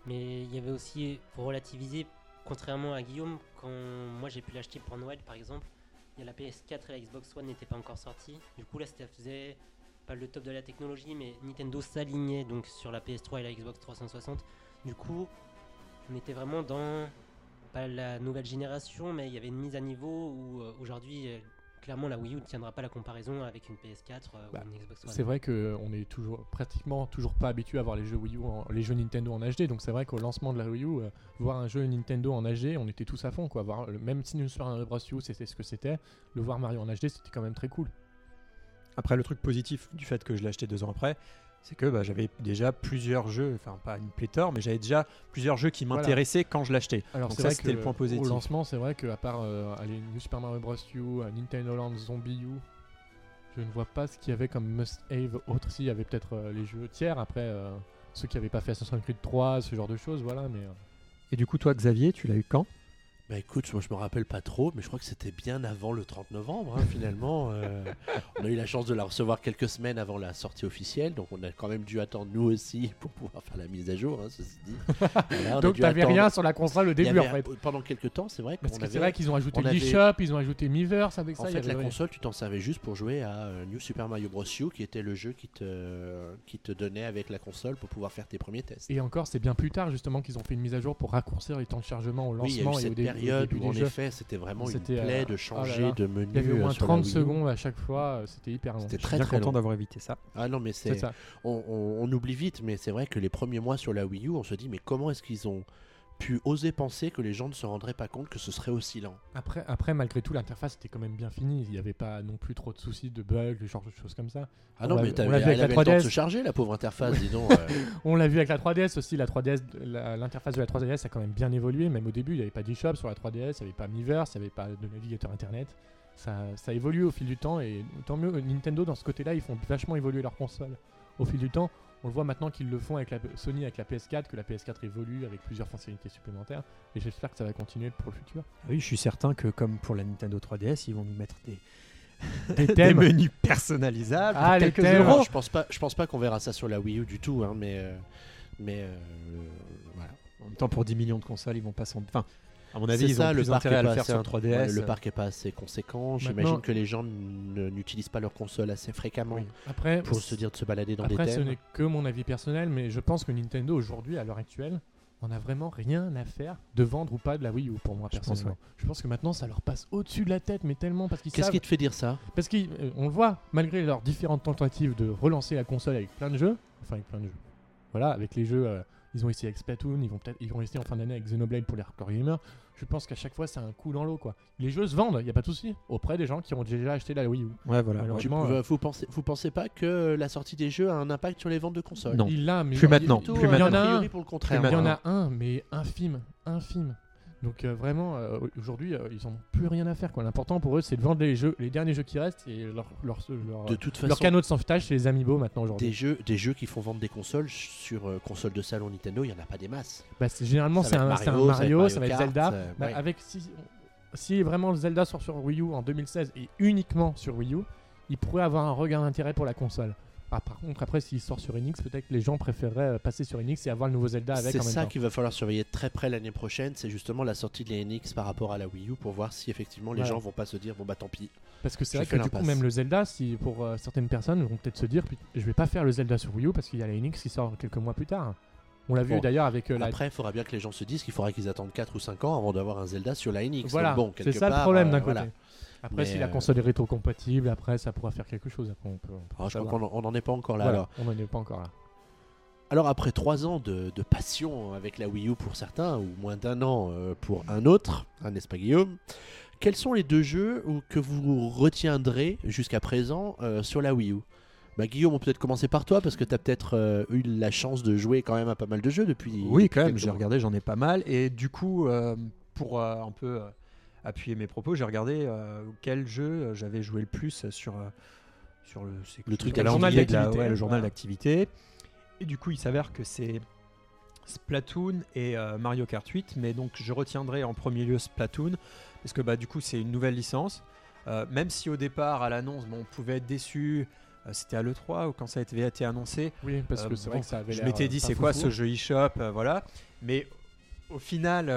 Mais il y avait aussi, pour relativiser, contrairement à Guillaume, quand moi j'ai pu l'acheter pour Noël par exemple, il y a la PS4 et la Xbox One n'étaient pas encore sortis. Du coup là ça faisait pas le top de la technologie, mais Nintendo s'alignait donc sur la PS3 et la Xbox 360. Du coup, on était vraiment dans pas la nouvelle génération, mais il y avait une mise à niveau où euh, aujourd'hui, clairement la Wii U ne tiendra pas la comparaison avec une PS4 euh, Bah, ou une Xbox One. C'est vrai qu'on est toujours pratiquement toujours pas habitué à voir les jeux Wii U, en- les jeux Nintendo en HD. Donc c'est vrai qu'au lancement de la Wii U, euh, voir un jeu Nintendo en HD, on était tous à fond. Quoi. Voir, le- même si nous sur un Bros U, c'était ce que c'était, le voir Mario en HD, c'était quand même très cool. Après, le truc positif du fait que je l'ai acheté deux ans après, c'est que bah, j'avais déjà plusieurs jeux, enfin pas une pléthore, mais j'avais déjà plusieurs jeux qui Voilà. m'intéressaient quand je l'achetais. Alors Donc c'est ça, c'était le point positif. Au lancement, c'est vrai qu'à part euh, New Super Mario Bros. U, euh, Nintendo Land Zombie U, je ne vois pas ce qu'il y avait comme must-have autre. S'il y avait peut-être euh, les jeux tiers, après euh, ceux qui n'avaient pas fait Assassin's Creed 3, ce genre de choses, voilà. Mais euh, Et du coup, toi, Xavier, tu l'as eu quand? Bah écoute, moi je me rappelle pas trop, mais je crois que c'était bien avant le 30 novembre, hein, finalement. euh, on a eu la chance de la recevoir quelques semaines avant la sortie officielle, donc on a quand même dû attendre nous aussi pour pouvoir faire la mise à jour, hein, ceci dit. [LAUGHS] Donc t'avais attendre- rien sur la console au début en fait. Pendant quelques temps, c'est vrai Parce que avait... c'est vrai qu'ils ont ajouté avait- l'eShop, ils ont ajouté Miiverse avec En ça. y fait, la console, tu t'en servais juste pour jouer à euh, New Super Mario Bros. U, qui était le jeu qui te, qui te donnait avec la console pour pouvoir faire tes premiers tests. Et encore, c'est bien plus tard justement qu'ils ont fait une mise à jour pour raccourcir les temps de chargement au oui, lancement et au cette dé- au période où, en des jeux. effet, c'était vraiment une plaie euh, de oh changer là là. de menu. Il y avait au euh, moins sur la 30 Wii U. secondes à chaque fois, euh, c'était hyper long. C'était très bien très content long. d'avoir évité ça. Ah non, mais C'est on- on oublie vite, mais c'est vrai que les premiers mois sur la Wii U, on se dit mais comment est-ce qu'ils ont pu oser penser que les gens ne se rendraient pas compte que ce serait aussi lent Après, après, malgré tout, l'interface était quand même bien finie. Il n'y avait pas non plus trop de soucis de bugs, genre de choses comme ça. Ah On non, mais on vu avec la avait le temps de 3DS. se charger, la pauvre interface, dis donc. euh. [LAUGHS] On l'a vu avec la 3DS aussi. La 3DS, la- l'interface de la 3DS a quand même bien évolué. Même au début, il n'y avait pas d'eShop sur la 3DS, il n'y avait pas Miiverse, il n'y avait pas de navigateur internet. Ça, ça évolue au fil du temps et tant mieux. Nintendo, dans ce côté-là, ils font vachement évoluer leur console au fil du temps. On le voit maintenant qu'ils le font avec la Sony avec la PS4, que la PS4 évolue avec plusieurs fonctionnalités supplémentaires. Et j'espère que ça va continuer pour le futur. Oui, je suis certain que comme pour la Nintendo 3DS, ils vont nous mettre des, Des [LAUGHS] menus personnalisables Ah, les thèmes. Alors, je pense pas, je pense pas qu'on verra ça sur la Wii U du tout, hein, mais euh, mais euh, voilà. En même temps, pour 10 millions de consoles, ils vont pas s'en. Enfin, à mon avis, C'est ils ça, ont le plus parc est à le pas faire assez sur int- 3DS. ouais, le parc est pas assez conséquent. J'imagine que les gens n'utilisent pas leur console assez fréquemment Oui. Après, pour se dire de se balader dans Après, des ce thèmes. n'est que mon avis personnel, mais je pense que Nintendo aujourd'hui, à l'heure actuelle, on a vraiment rien à faire de vendre ou pas de la Wii U pour moi Je pense, personnellement. Je pense que maintenant ça leur passe au-dessus de la tête, mais tellement parce qu'ils Qu'est-ce savent. qui te fait dire ça Parce qu'on le voit, malgré leurs différentes tentatives de relancer la console avec plein de jeux, enfin avec plein de jeux. Voilà, avec les jeux, euh, ils ont essayé avec Splatoon, ils vont peut-être, ils vont essayer en fin d'année avec Xenoblade pour les hardcore gamers. Je pense qu'à chaque fois c'est un coup dans l'eau quoi. Les jeux se vendent, il y a pas de souci, auprès des gens qui ont déjà acheté la Wii U. Ouais, voilà. Pensez, vous pensez pas que la sortie des jeux a un impact sur les ventes de consoles? Non. Il l'a, mais Plus il- maintenant, il- plus il y en maintenant. a A un. priori pour le contraire. Plus Il y en a un, mais infime, infime. Donc euh, vraiment, euh, aujourd'hui, euh, ils n'ont plus rien à faire. quoi. L'important pour eux, c'est de vendre les jeux, les derniers jeux qui restent et leur, leur, leur, De toute leur façon, canot de sauvetage, c'est les Amiibo maintenant aujourd'hui. des jeux, des jeux qui font vendre des consoles sur console de salon Nintendo, il y en a pas des masses. Bah, c'est- généralement, c'est un, être c'est un Mario, ça va être Mario Zelda. Bah, ouais. avec si, si vraiment Zelda sort sur Wii U en 2016 et uniquement sur Wii U, il pourrait avoir un regain d'intérêt pour la console. Ah, par contre, après, s'il sort sur Enix, peut-être que les gens préféreraient euh, passer sur Enix et avoir le nouveau Zelda avec C'est ça qu'il va falloir surveiller de très près l'année prochaine, c'est justement la sortie de la NX par rapport à la Wii U pour voir si effectivement les gens vont pas se dire bon bah tant pis. Parce que c'est vrai que du coup, même le Zelda, si pour euh, certaines personnes vont peut-être se dire, je vais pas faire le Zelda sur Wii U parce qu'il y a la Enix qui sort quelques mois plus tard. On l'a vu Bon. d'ailleurs avec euh, la. Après, il faudra bien que les gens se disent qu'il faudra qu'ils attendent 4 ou 5 ans avant d'avoir un Zelda sur la NX. Voilà, c'est ça le problème euh, d'un côté. voilà. Après, Mais, si la euh, console est rétro-compatible, après, ça pourra faire quelque chose. Après, on peut, on peut Alors, je crois qu'on en- on n'en est pas encore là. Voilà, Alors. on n'en est pas encore là. alors après 3 ans de, de passion avec la Wii U pour certains, ou moins d'un an euh, pour un autre, hein, n'est-ce pas Guillaume Quels sont les deux jeux que vous retiendrez jusqu'à présent euh, sur la Wii U? Bah, Guillaume, on peut peut-être commencer par toi parce que tu as peut-être euh, eu la chance de jouer quand même à pas mal de jeux depuis. Oui, depuis quand même, j'ai regardé, j'en ai pas mal. Et du coup, euh, pour euh, un peu euh, appuyer mes propos, j'ai regardé euh, quel jeu euh, j'avais joué le plus sur, euh, sur le, c'est Le truc le la- d'activité, ouais, le journal voilà. d'activité. Et du coup, il s'avère que c'est Splatoon et euh, Mario Kart 8. Mais donc, je retiendrai en premier lieu Splatoon parce que bah, du coup, c'est une nouvelle licence. Euh, même si au départ, à l'annonce, bon, on pouvait être déçu. euh, C'était à l'E3 ou quand ça avait été annoncé. Oui, parce Euh, que c'est bon, vrai que ça avait Je l'air, m'étais euh, dit c'est quoi ce jeu eShop, euh, voilà. Mais au final,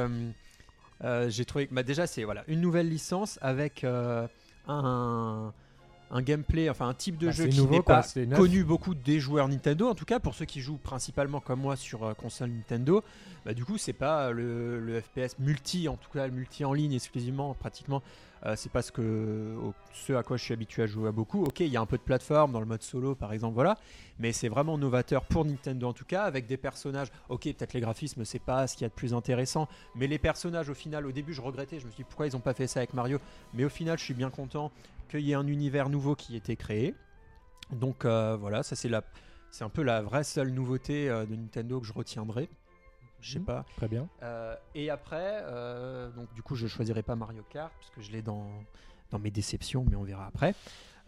j'ai trouvé que bah, déjà c'est voilà une nouvelle licence avec euh, un, un gameplay, enfin un type de Bah, jeu qui n'est pas connu beaucoup des joueurs Nintendo. En tout cas pour ceux qui jouent principalement comme moi sur euh, console Nintendo, bah, du coup c'est pas le, le FPS multi, en tout cas le multi en ligne exclusivement pratiquement. Euh, c'est pas ce que ce à quoi je suis habitué à jouer à beaucoup. Ok, il y a un peu de plateforme dans le mode solo par exemple, voilà mais c'est vraiment novateur pour Nintendo en tout cas, avec des personnages. Ok, peut-être les graphismes, c'est pas ce qu'il y a de plus intéressant, mais les personnages, au final, au début, je regrettais, je me suis dit pourquoi ils ont pas fait ça avec Mario, mais au final, je suis bien content qu'il y ait un univers nouveau qui ait été créé. Donc euh, voilà, ça c'est la, c'est un peu la vraie seule nouveauté euh, de Nintendo que je retiendrai. Je sais Mhm. pas. Très bien. Euh, et après, euh, donc du coup, je choisirai pas Mario Kart parce que je l'ai dans, dans mes déceptions, mais on verra après.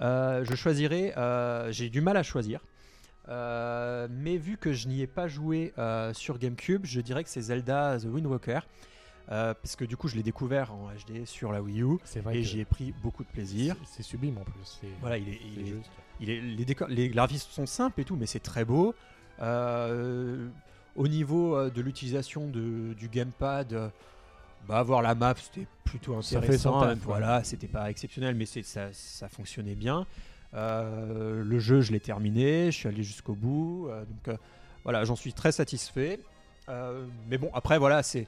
Euh, je choisirai. J'ai du mal à choisir. Mais vu que je n'y ai pas joué sur GameCube, je dirais que c'est Zelda The Wind Walker. Parce que du coup, je l'ai découvert en HD sur la Wii U vrai et j'y ai pris beaucoup de plaisir. c'est- sublime en plus. Voilà, il est, il est- juste. il est- les, décors, les graphismes sont simples et tout, mais c'est très beau. Euh, au niveau euh, de l'utilisation du gamepad, euh, bah, avoir la map, c'était plutôt intéressant. taf, voilà, c'était pas exceptionnel, mais ça, ça fonctionnait bien. Euh, le jeu, je l'ai terminé, je suis allé jusqu'au bout. euh, donc euh, voilà, j'en suis très satisfait. Mais bon, après, voilà, c'est.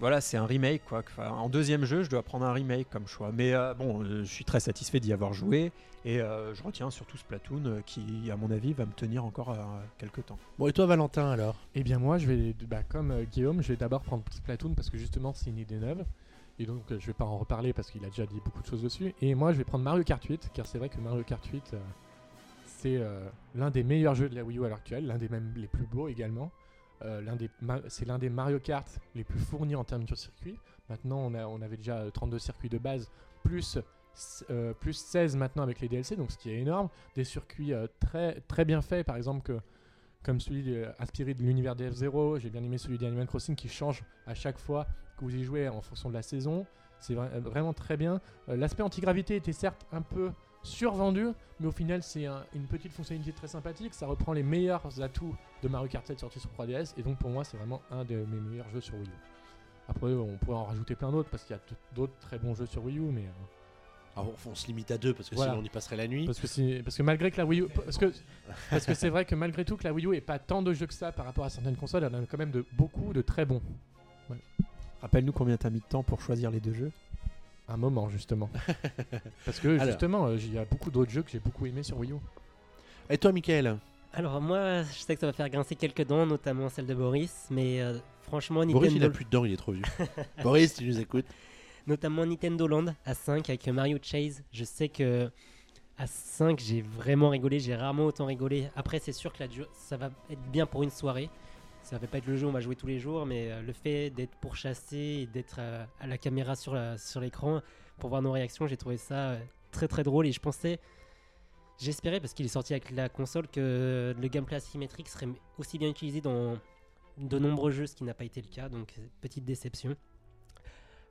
Voilà, c'est un remake quoi. Enfin, en deuxième jeu, je dois prendre un remake comme choix. Mais euh, bon, euh, je suis très satisfait d'y avoir joué et euh, je retiens surtout Splatoon euh, qui, à mon avis, va me tenir encore euh, quelques temps. Bon, et toi, Valentin, alors? Eh bien moi, je vais, bah, comme euh, Guillaume, je vais d'abord prendre Splatoon parce que justement c'est une idée neuve. Et donc euh, je vais pas en reparler parce qu'il a déjà dit beaucoup de choses dessus. Et moi je vais prendre Mario Kart 8 car c'est vrai que Mario Kart 8 euh, c'est euh, l'un des meilleurs jeux de la Wii U à l'heure actuelle, l'un des même les plus beaux également. Euh, c'est l'un des Mario Kart les plus fournis en termes de circuits. Maintenant on, avait déjà euh, 32 circuits de base plus, euh, plus 16 maintenant avec les DLC donc ce qui est énorme. Des circuits euh, très, très bien faits par exemple que comme celui inspiré de l'univers des F0. J'ai bien aimé celui d'Animal Crossing qui change à chaque fois que vous y jouez en fonction de la saison. C'est vra- euh, vraiment très bien. Euh, L'aspect anti-gravité était certes un peu survendu, mais au final c'est un- une petite fonctionnalité très sympathique. Ça reprend les meilleurs atouts de Mario Kart 7 sortis sur 3DS, et donc pour moi c'est vraiment un de mes meilleurs jeux sur Wii U. Après on pourrait en rajouter plein d'autres parce qu'il y a d'autres très bons jeux sur Wii U, mais euh, Alors, on se limite à deux parce que Voilà. sinon on y passerait la nuit. parce que c'est parce que malgré que la Wii U parce que [LAUGHS] parce que c'est vrai que malgré tout que la Wii U est pas tant de jeux que ça par rapport à certaines consoles, elle en a quand même de beaucoup de très bons. Rappelle-nous combien t'as mis de temps pour choisir les deux jeux? Un moment justement. [LAUGHS] Parce que Alors. justement, euh, il y a beaucoup d'autres jeux que j'ai beaucoup aimé sur Wii U. Et toi, Michael? Alors moi, je sais que ça va faire grincer quelques dents, notamment celle de Boris, mais euh, franchement, Boris, il Nintendo, a plus de dents, il est trop vieux. [LAUGHS] Boris, tu nous écoutes notamment Nintendo Land à 5 avec Mario Chase, je sais que à 5, j'ai vraiment rigolé, j'ai rarement autant rigolé. Après, c'est sûr que la ça va être bien pour une soirée. Ça va pas être le jeu où on va jouer tous les jours, mais euh, le fait d'être pourchassé et d'être euh, à la caméra sur la- sur l'écran pour voir nos réactions, j'ai trouvé ça euh, très très drôle et je pensais J'espérais, parce qu'il est sorti avec la console, que le gameplay asymétrique serait aussi bien utilisé dans de nombreux jeux, ce qui n'a pas été le cas, donc euh, petite déception.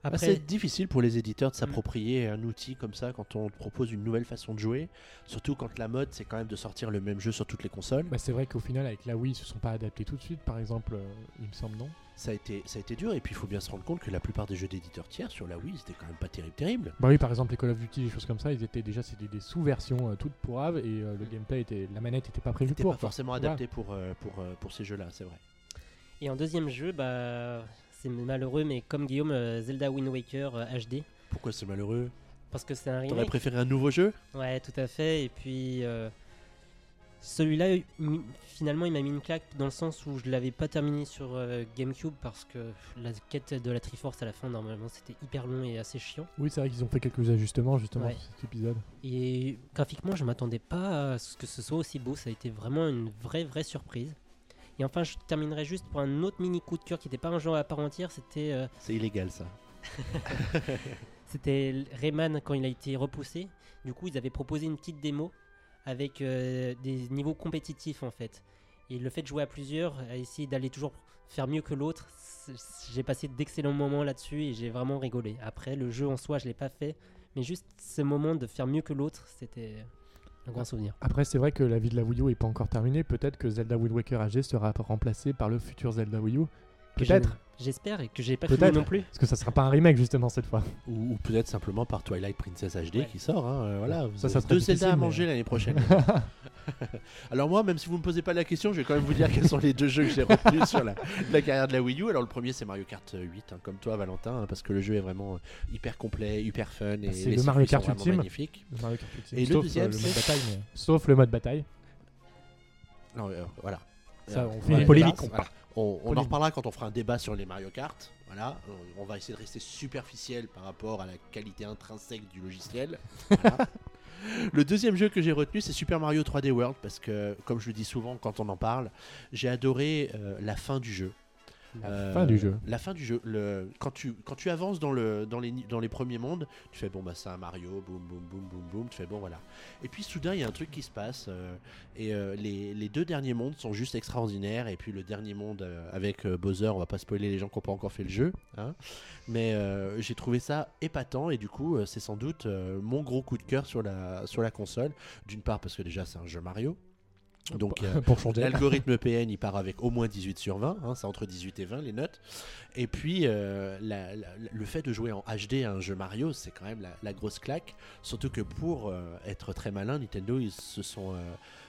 Ah, Après, C'est difficile pour les éditeurs de s'approprier un outil comme ça quand on propose une nouvelle façon de jouer. Surtout quand la mode, c'est quand même de sortir le même jeu sur toutes les consoles. Bah, c'est vrai qu'au final, avec la Wii, ils se sont pas adaptés tout de suite, par exemple, euh, il me semble, non? Ça a, été, ça a été dur. Et puis il faut bien se rendre compte que la plupart des jeux d'éditeurs tiers sur la Wii, c'était quand même pas terrible. terrible. Bah oui, par exemple, les Call of Duty, des choses comme ça, ils étaient déjà c'était des sous-versions euh, toutes pourraves et euh, le gameplay était, la manette était pas prévue C'était pour. pas quoi. forcément adapté pour, euh, pour, euh, pour ces jeux-là, c'est vrai. Et en deuxième jeu, bah, c'est malheureux, mais comme Guillaume, euh, Zelda Wind Waker euh, HD, Pourquoi c'est malheureux? Parce que c'est un T'aurais remake. préféré un nouveau jeu? Ouais, tout à fait. Et puis euh, celui-là, il- finalement, il m'a mis une claque dans le sens où je l'avais pas terminé sur euh, GameCube parce que la quête de la Triforce à la fin, normalement, c'était hyper long et assez chiant. Oui, c'est vrai qu'ils ont fait quelques ajustements justement Ouais. sur cet épisode. Et graphiquement, je m'attendais pas à ce que ce soit aussi beau. Ça a été vraiment une vraie, vraie surprise. Et enfin, je terminerai juste pour un autre mini coup de cœur qui n'était pas un jeu à part entière. C'était euh, C'est illégal ça. [LAUGHS] C'était Rayman quand il a été repoussé. Du coup, ils avaient proposé une petite démo avec euh, des niveaux compétitifs en fait. Et le fait de jouer à plusieurs, à essayer d'aller toujours faire mieux que l'autre, j'ai passé d'excellents moments là-dessus et j'ai vraiment rigolé. Après, le jeu en soi, je l'ai pas fait, mais juste ce moment de faire mieux que l'autre, c'était Après, c'est vrai que la vie de la Wii U est pas encore terminée. Peut-être que Zelda Wind Waker sera remplacé par le futur Zelda Wii U. Peut-être. je- J'espère et que j'ai pas fini Peut-être. non plus. Parce que ça sera pas un remake justement cette fois. Ou, ou peut-être simplement par Twilight Princess HD Ouais. qui sort. hein, euh, voilà, Ça, ça serait deux Zelda à mais- manger l'année prochaine. [LAUGHS] [LAUGHS] Alors moi, même si vous me posez pas la question, je vais quand même vous dire quels sont les deux jeux que j'ai retenus sur la, la carrière de la Wii U. Alors le premier c'est Mario Kart 8, hein, comme toi Valentin, hein, parce que le jeu est vraiment euh, hyper complet, hyper fun et Bah, c'est le Mario Kart ultime. magnifiques. Le Mario Kart Ultimate. Et le Sauf, deuxième, euh, le mode c'est- bataille, mais- [LAUGHS] Sauf le mode bataille. Non, euh, voilà. Ça, Euh, on fait une Polémique, Voilà. On, on en reparlera quand on fera un débat sur les Mario Kart. Voilà, on, on va essayer de rester superficiel par rapport à la qualité intrinsèque du logiciel. Voilà. [LAUGHS] le deuxième jeu que j'ai retenu, c'est Super Mario 3D World parce que, comme je le dis souvent quand on en parle, j'ai adoré euh, la fin du jeu. La Euh, fin du jeu. La fin du jeu. Le, quand, tu, quand tu avances dans, le, dans, les, dans les premiers mondes, tu fais bon, bah c'est un Mario, boum, boum, boum, boum, boum, tu fais bon, voilà. Et puis soudain, il y a un truc qui se passe, euh, et euh, les, les deux derniers mondes sont juste extraordinaires, et puis le dernier monde avec Bowser, on va pas spoiler les gens qui n'ont pas encore fait le jeu, hein, mais j'ai trouvé ça épatant, et du coup, c'est sans doute mon gros coup de cœur sur la, sur la console. D'une part, parce que déjà, c'est un jeu Mario. Donc, euh, [LAUGHS] pour changer. L'algorithme PN, il part avec au moins 18 sur 20, hein, c'est entre 18 et 20 les notes. Et puis, euh, la- la- le fait de jouer en HD à un jeu Mario, c'est quand même la, la grosse claque. Surtout que pour euh, être très malin, Nintendo, ils se sont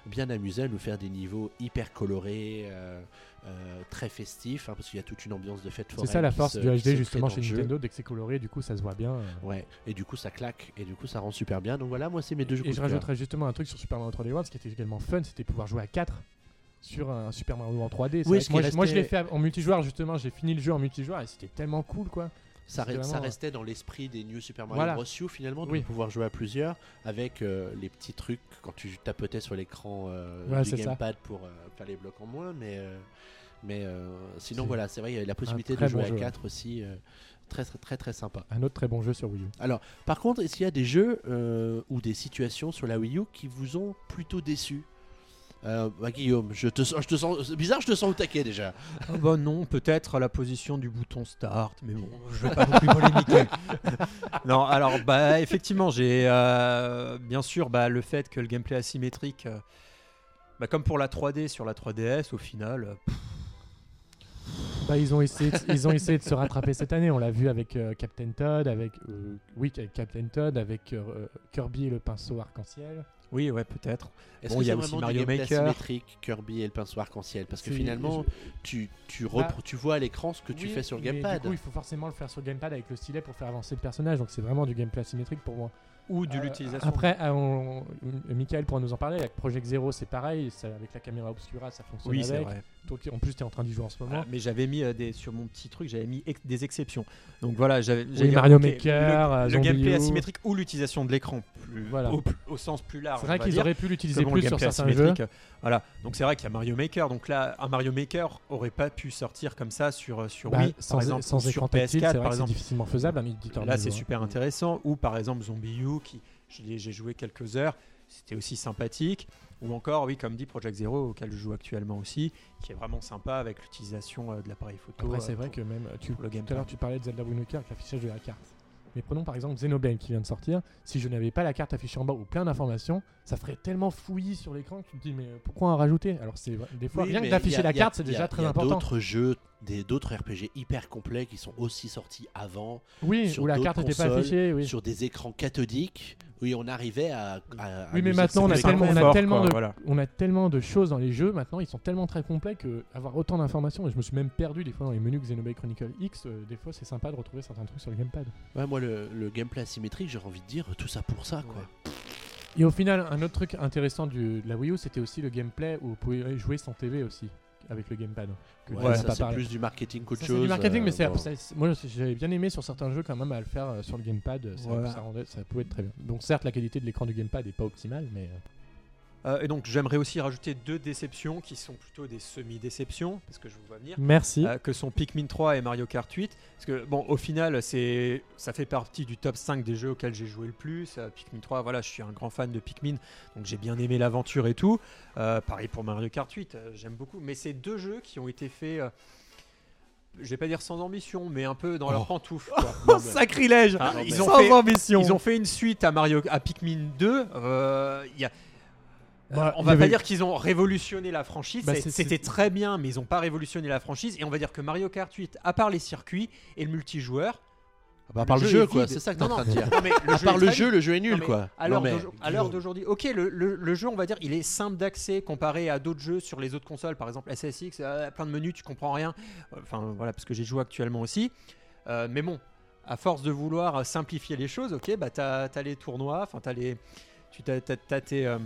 bien amusés à nous faire des niveaux hyper colorés, euh, euh, très festif, hein, parce qu'il y a toute une ambiance de fête C'est ça la force se- du HD justement chez. Nintendo, dès que c'est coloré, du coup ça se voit bien. Ouais, et du coup ça claque, et du coup ça rend super bien. Donc voilà, moi c'est mes deux jeux Et je rajouterais justement un truc sur Super Mario 3D World, ce qui était également fun, c'était pouvoir jouer à 4 sur un Super Mario en 3D. C'est Oui, vrai ce que moi, je- moi, je l'ai fait en multijoueur justement, j'ai fini le jeu en multijoueur et c'était tellement cool quoi. Ça, re- restait dans l'esprit des New Super Mario Voilà. Bros. U finalement, de Oui. pouvoir jouer à plusieurs avec euh, les petits trucs quand tu tapotais sur l'écran euh, Ouais, du ça. gamepad pour euh, faire les blocs en moins. Mais, mais sinon voilà, c'est vrai, il y avait la possibilité de jouer bon à jeu. 4 aussi. très, très très très sympa. Un autre très bon jeu sur Wii U. Par contre, est-ce qu'il y a des jeux ou des situations sur la Wii U qui vous ont plutôt déçu? Euh, bah, Guillaume, je te, sens- je te sens c'est bizarre, je te sens au taquet déjà. Ah bah non, peut-être la position du bouton start, mais bon, je vais pas non plus polémiquer. [LAUGHS] non, alors bah effectivement, j'ai euh, bien sûr bah, le fait que le gameplay asymétrique, euh, bah, comme pour la 3D sur la 3DS, au final, pff, Bah, ils, ont essayé de, ils ont essayé de se rattraper cette année. On l'a vu avec euh, Captain Todd, avec, euh, oui, avec Captain Todd, avec euh, Kirby et le pinceau arc-en-ciel. Oui, ouais, peut-être. Est-ce Bon, que il y a c'est aussi vraiment Mario du gameplay Maker. asymétrique, Kirby et le pinceau arc-en-ciel? Parce que finalement, je- tu, tu, Bah, tu vois à l'écran ce que tu fais sur le mais gamepad. Du coup, il faut forcément le faire sur le gamepad avec le stylet pour faire avancer le personnage. Donc c'est vraiment du gameplay asymétrique pour moi. Ou de Euh, l'utilisation. Après, euh, on- euh, Michael pourra nous en parler. Avec Project Zero, c'est pareil. ça- avec la caméra obscura, ça fonctionne oui, c'est avec. vrai. En plus, tu es en train d'y jouer en ce moment. Ah, mais j'avais mis euh, des, sur mon petit truc, j'avais mis ex- des exceptions. Donc voilà, j'avais Oui, Mario Maker, euh, le, le Zombie gameplay asymétrique ou l'utilisation de l'écran Voilà. au, au sens plus large. c'est vrai qu'ils auraient pu l'utiliser plus le sur certains jeux. asymétrique, euh, Voilà, donc c'est vrai qu'il y a Mario Maker. Donc là, un Mario Maker aurait pas pu sortir comme ça sur, euh, sur Bah, Wii, sans, par exemple, sans écran sur tactile, PS4, c'est vrai par que c'est exemple. difficilement faisable. Un éditeur Là, c'est hein. super intéressant. Ou par exemple Zombie U, qui j'ai joué quelques heures, c'était aussi sympathique. Ou encore, oui, comme dit Project Zero, auquel je joue actuellement aussi, qui est vraiment sympa avec l'utilisation euh, de l'appareil photo. Après, euh, c'est vrai que même tu, pour le tout à l'heure, tu parlais de Zelda Wind Waker avec l'affichage de la carte. Mais prenons par exemple Xenoblade qui vient de sortir. Si je n'avais pas la carte affichée en bas ou plein d'informations, ça ferait tellement fouillis sur l'écran que tu te dis mais pourquoi en rajouter? Alors c'est des fois Oui, rien mais que d'afficher la carte, c'est il y a- déjà très Il y a important. d'autres jeux, d'autres RPG hyper complets qui sont aussi sortis avant, Oui, sur où la carte n'était pas affichée. Oui, sur des écrans cathodiques, où on arrivait à. à- Oui, mais maintenant, on a tellement- on a tellement de- voilà. on a tellement de choses dans les jeux maintenant, ils sont tellement très complets que avoir autant d'informations, et je me suis même perdu des fois dans les menus Xenoblade Chronicle X, euh, des fois c'est sympa de retrouver certains trucs sur le gamepad. Ouais, moi, le, le gameplay asymétrique, j'ai envie de dire tout ça pour ça, quoi. Et au final, un autre truc intéressant du- de la Wii U, c'était aussi le gameplay où vous pouvez jouer sans TV aussi, avec le gamepad. que Ouais, ça, c'est plus du marketing qu'autre Ça, chose. c'est du marketing, euh, mais c'est, bon. c'est- moi j'avais bien aimé sur certains jeux quand même à le faire euh, sur le gamepad. Ça, Ouais. ça rendait, ça pouvait être très bien. Donc certes, la qualité de l'écran du gamepad est pas optimale, mais euh, et donc j'aimerais aussi rajouter deux déceptions qui sont plutôt des semi-déceptions, parce que je vous vois venir. merci. euh, que sont Pikmin 3 et Mario Kart 8. Parce que, bon, au final, c'est, ça fait partie du top 5 des jeux auxquels j'ai joué le plus. Euh, Pikmin 3, voilà, je suis un grand fan de Pikmin, donc j'ai bien aimé l'aventure et tout. Pareil pour Mario Kart 8, euh, j'aime beaucoup. Mais c'est deux jeux qui ont été faits, je vais pas dire sans ambition, mais un peu dans leur Oh. pantoufle. [LAUGHS] quoi. Non, mais- Sacrilège Ah, non, ils, ont Sans fait, ambition ils ont fait une suite à, Mario, à Pikmin 2. euh, il y a, Bah, on va pas dire qu'ils ont révolutionné la franchise, Bah, c'était très bien, mais ils ont pas révolutionné la franchise. Et on va dire que Mario Kart 8, à part les circuits et le multijoueur, Ah bah, à part le jeu quoi, c'est ça que t'es en Non, train de dire. non, mais le À jeu part est le jeu, le jeu est nul, quoi. À l'heure mais- d'aujourd'hui- à l'heure d'aujourd'hui, ok, le, le- le jeu, on va dire, il est simple d'accès comparé à d'autres jeux sur les autres consoles, par exemple SSX, euh, plein de menus, tu comprends rien. Enfin voilà, parce que j'ai joué actuellement aussi. Euh, mais bon, à force de vouloir simplifier les choses, ok, bah t'as as les tournois, enfin t'as les, tu t'as, t'as- t'as tes, euh,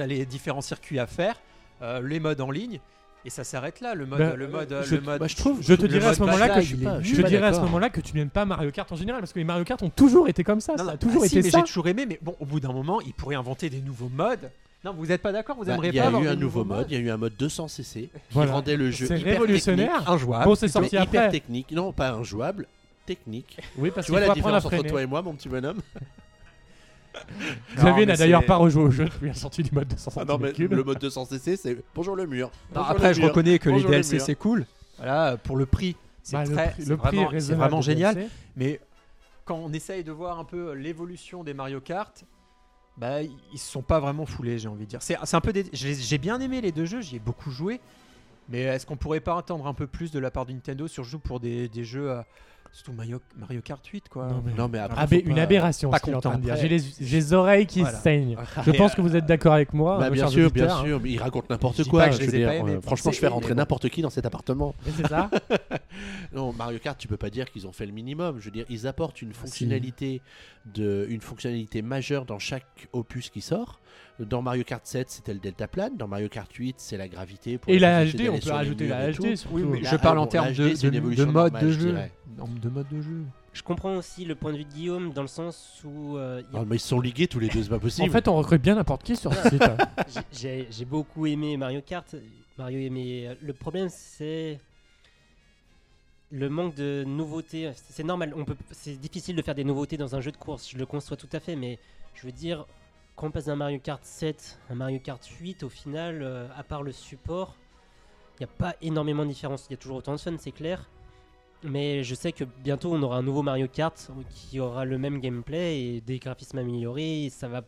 t'as les différents circuits à faire, euh, les modes en ligne. Et ça s'arrête là, le mode, Bah, le mode, je- le mode. bah, je trouve- Je te dirais à ce moment-là que je, il est je je suis te pas dirais à ce moment-là que tu n'aimes pas Mario Kart en général parce que les Mario Kart ont toujours été comme ça, Non, ça a toujours ah si, été mais ça. j'ai toujours aimé, mais bon, au bout d'un moment, ils pourraient inventer des nouveaux modes. Non, vous n'êtes pas d'accord Vous Bah, aimeriez Il y pas a avoir eu un nouveau mode, il y a eu un mode 200 cc qui rendait le jeu C'est hyper révolutionnaire. technique, injouables. Bon, c'est hyper technique. Non, pas injouable, technique. Oui, parce Tu vois la apprendre à différence entre toi et moi, mon petit bonhomme? [LAUGHS] [LAUGHS] Xavier n'a d'ailleurs pas rejoué au jeu depuis la sortie du mode de 100 Ah non, mais cm3. le mode 200 cc, c'est bonjour le mur. Non, après, le je mur. reconnais que les Bonjour DLC c'est cool. Voilà, pour le prix, c'est Bah, vraiment, génial. DLC. Mais quand on essaye de voir un peu l'évolution des Mario Kart, bah ils se sont pas vraiment foulés, j'ai envie de dire. C'est un peu, des- j'ai bien aimé les deux jeux, j'y ai beaucoup joué. Mais est-ce qu'on pourrait pas attendre un peu plus de la part de Nintendo, surtout pour des, des jeux à, Surtout Mario, Mario Kart 8, quoi. Non, mais- Non, mais après. Une pas- aberration, pas ce qu'il est en content. train de dire. J'ai les, oreilles qui Voilà. saignent. Ah, Je pense que vous êtes d'accord avec moi. Bah, euh, bien sûr, bien sûr, mais il raconte n'importe quoi. pas que je je les veux ai dire, pas aimés. euh, franchement, je fais rentrer n'importe qui dans cet appartement. Mais c'est ça. [LAUGHS] Non, Mario Kart, tu peux pas dire qu'ils ont fait le minimum. Je veux dire, ils apportent une fonctionnalité, de, une fonctionnalité majeure dans chaque opus qui sort. Dans Mario Kart 7, c'était le deltaplane. Dans Mario Kart 8, c'est la gravité. Pour Et la HD, on peut rajouter la HD. Oui, mais je parle en termes de, mode de je jeu. De mode de jeu. Je comprends aussi le point de vue de Guillaume dans le sens où euh, a- Ah, mais ils sont ligués tous les deux, c'est pas possible. En fait, on recrute bien n'importe qui sur ce site. hein. [LAUGHS] j'ai- beaucoup aimé Mario Kart. Mario aimé. Le problème, c'est le manque de nouveautés. C'est normal. On peut. C'est difficile de faire des nouveautés dans un jeu de course. Je le conçois tout à fait, mais je veux dire, quand on passe d'un Mario Kart 7 à un Mario Kart 8, au final, euh, à part le support, il n'y a pas énormément de différence. Il y a toujours autant de fun, c'est clair. Mais je sais que bientôt on aura un nouveau Mario Kart qui aura le même gameplay et des graphismes améliorés. Et ça va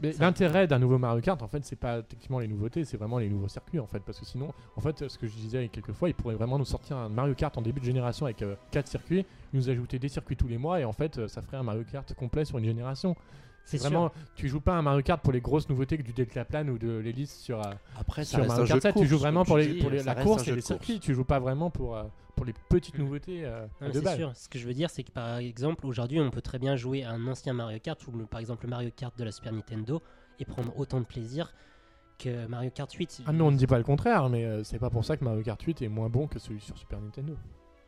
Mais Ça- l'intérêt d'un nouveau Mario Kart, en fait, c'est pas techniquement les nouveautés, c'est vraiment les nouveaux circuits, en fait. Parce que sinon, en fait, ce que je disais quelques fois, ils pourraient vraiment nous sortir un Mario Kart en début de génération avec 4 circuits, nous ajouter des circuits tous les mois, et en fait, euh, ça ferait un Mario Kart complet sur une génération. C'est vraiment, tu joues pas un Mario Kart pour les grosses nouveautés que du deltaplane ou de l'hélice sur, euh, Après, ça sur reste Mario un Kart de 7, course, tu joues vraiment pour, les, pour la course et les de course. circuits, tu joues pas vraiment pour, euh, pour les petites Mm. nouveautés euh, Non, c'est balles. sûr. Ce que je veux dire, c'est que par exemple, aujourd'hui, on peut très bien jouer à un ancien Mario Kart ou le- par exemple le Mario Kart de la Super Nintendo et prendre autant de plaisir que Mario Kart 8. Ah, mais on ne dit pas le contraire, mais euh, c'est pas pour ça que Mario Kart 8 est moins bon que celui sur Super Nintendo.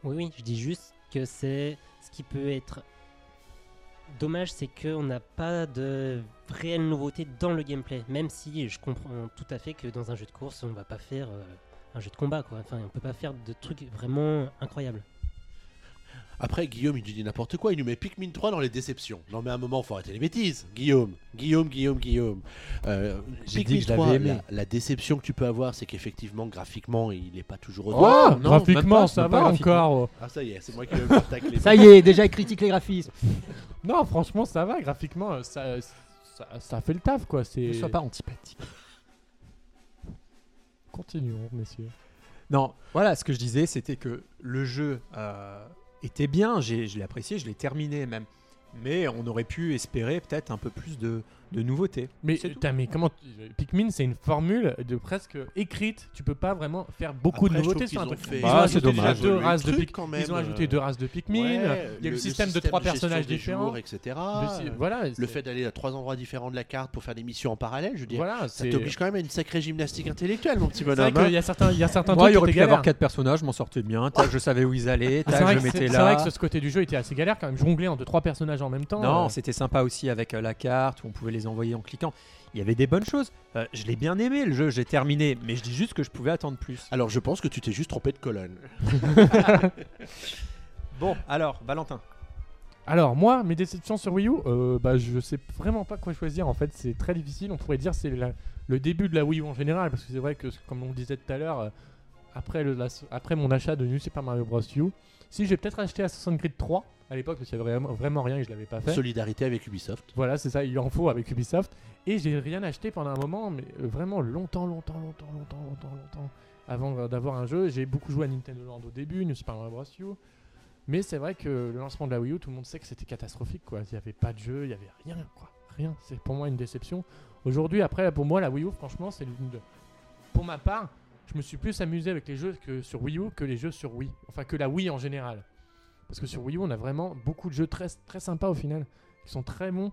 Oui, oui, je dis juste que c'est ce qui peut être dommage, c'est qu'on n'a pas de réelle nouveauté dans le gameplay. Même si je comprends tout à fait que dans un jeu de course, on va pas faire euh, un jeu de combat, quoi. Enfin, on peut pas faire de trucs vraiment incroyables. Après, Guillaume, il nous dit n'importe quoi. Il nous met Pikmin 3 dans les déceptions. Non, mais à un moment, faut arrêter les bêtises. Guillaume, Guillaume, Guillaume, Guillaume. Euh, Pikmin dit que je 3, l'avais aimé. la, la déception que tu peux avoir, c'est qu'effectivement, graphiquement, il n'est pas toujours au Oh, non, même graphiquement, pas, ça va encore. Ah, ça y est, c'est moi qui vais tacler. [LAUGHS] Ça y est, déjà il critique les graphismes. [LAUGHS] Non, franchement, ça va. Graphiquement, euh, ça, ça, ça fait le taf, quoi. Ne sois pas antipathique. Continuons, messieurs. Non, voilà, ce que je disais, c'était que le jeu euh, était bien, j'ai- je l'ai apprécié, je l'ai terminé même. Mais on aurait pu espérer peut-être un peu plus de, de nouveautés. Mais, putain, mais comment. Pikmin, c'est une formule de presque écrite. Tu peux pas vraiment faire beaucoup Après, de nouveautés sur un ont truc. fait- Ils Ah, ajouté c'est déjà dommage. deux Évoluer races de truc, Pik- quand même, Ils ont ajouté euh, deux races de Pikmin. Ouais, il y a le, système de trois personnages des différents. jours, etc. Le si- voilà. Le fait d'aller à trois endroits différents de la carte pour faire des missions en parallèle, je veux dire, Voilà, ça t'oblige quand même à une sacrée gymnastique intellectuelle, mon petit bonhomme. hein. y a certains, il y a certains Moi, il aurait pu étaient avoir quatre personnages, je m'en sortais bien. Je savais où ils allaient. Ah, C'est je mettais vrai que ce côté du jeu était assez galère quand même. Jongler entre trois personnages en même temps. Non, euh, c'était sympa aussi avec euh, la carte où on pouvait les envoyer en cliquant. Il y avait des bonnes choses. Euh, je l'ai bien aimé le jeu, j'ai terminé, mais je dis juste que je pouvais attendre plus. Alors je pense que tu t'es juste trompé de colonne. [LAUGHS] Bon, alors, Valentin. Alors moi, mes déceptions sur Wii U, euh, bah je sais vraiment pas quoi choisir. En fait, c'est très difficile. On pourrait dire c'est la- le début de la Wii U en général, parce que c'est vrai que comme on le disait tout à l'heure, euh, après le la- après mon achat de New Super Mario Bros U, si j'ai peut-être acheté Assassin's Creed 3 à l'époque parce qu'il y avait vraiment, vraiment rien et je l'avais pas fait. Solidarité avec Ubisoft. Voilà, c'est ça, il en faut avec Ubisoft. Et j'ai rien acheté pendant un moment, mais euh, vraiment longtemps, longtemps, longtemps, longtemps, longtemps, longtemps, avant d'avoir un jeu. J'ai beaucoup joué à Nintendo Land au début, New Super Mario Bros. U. Mais c'est vrai que le lancement de la Wii U, tout le monde sait que c'était catastrophique, quoi. Il n'y avait pas de jeu, il n'y avait rien, quoi. Rien. C'est pour moi une déception. Aujourd'hui, après, pour moi, la Wii U, franchement, c'est l'une de... Pour ma part, je me suis plus amusé avec les jeux que sur Wii U que les jeux sur Wii. Enfin, que la Wii en général. Parce que sur Wii U, on a vraiment beaucoup de jeux très, très sympas au final, qui sont très bons.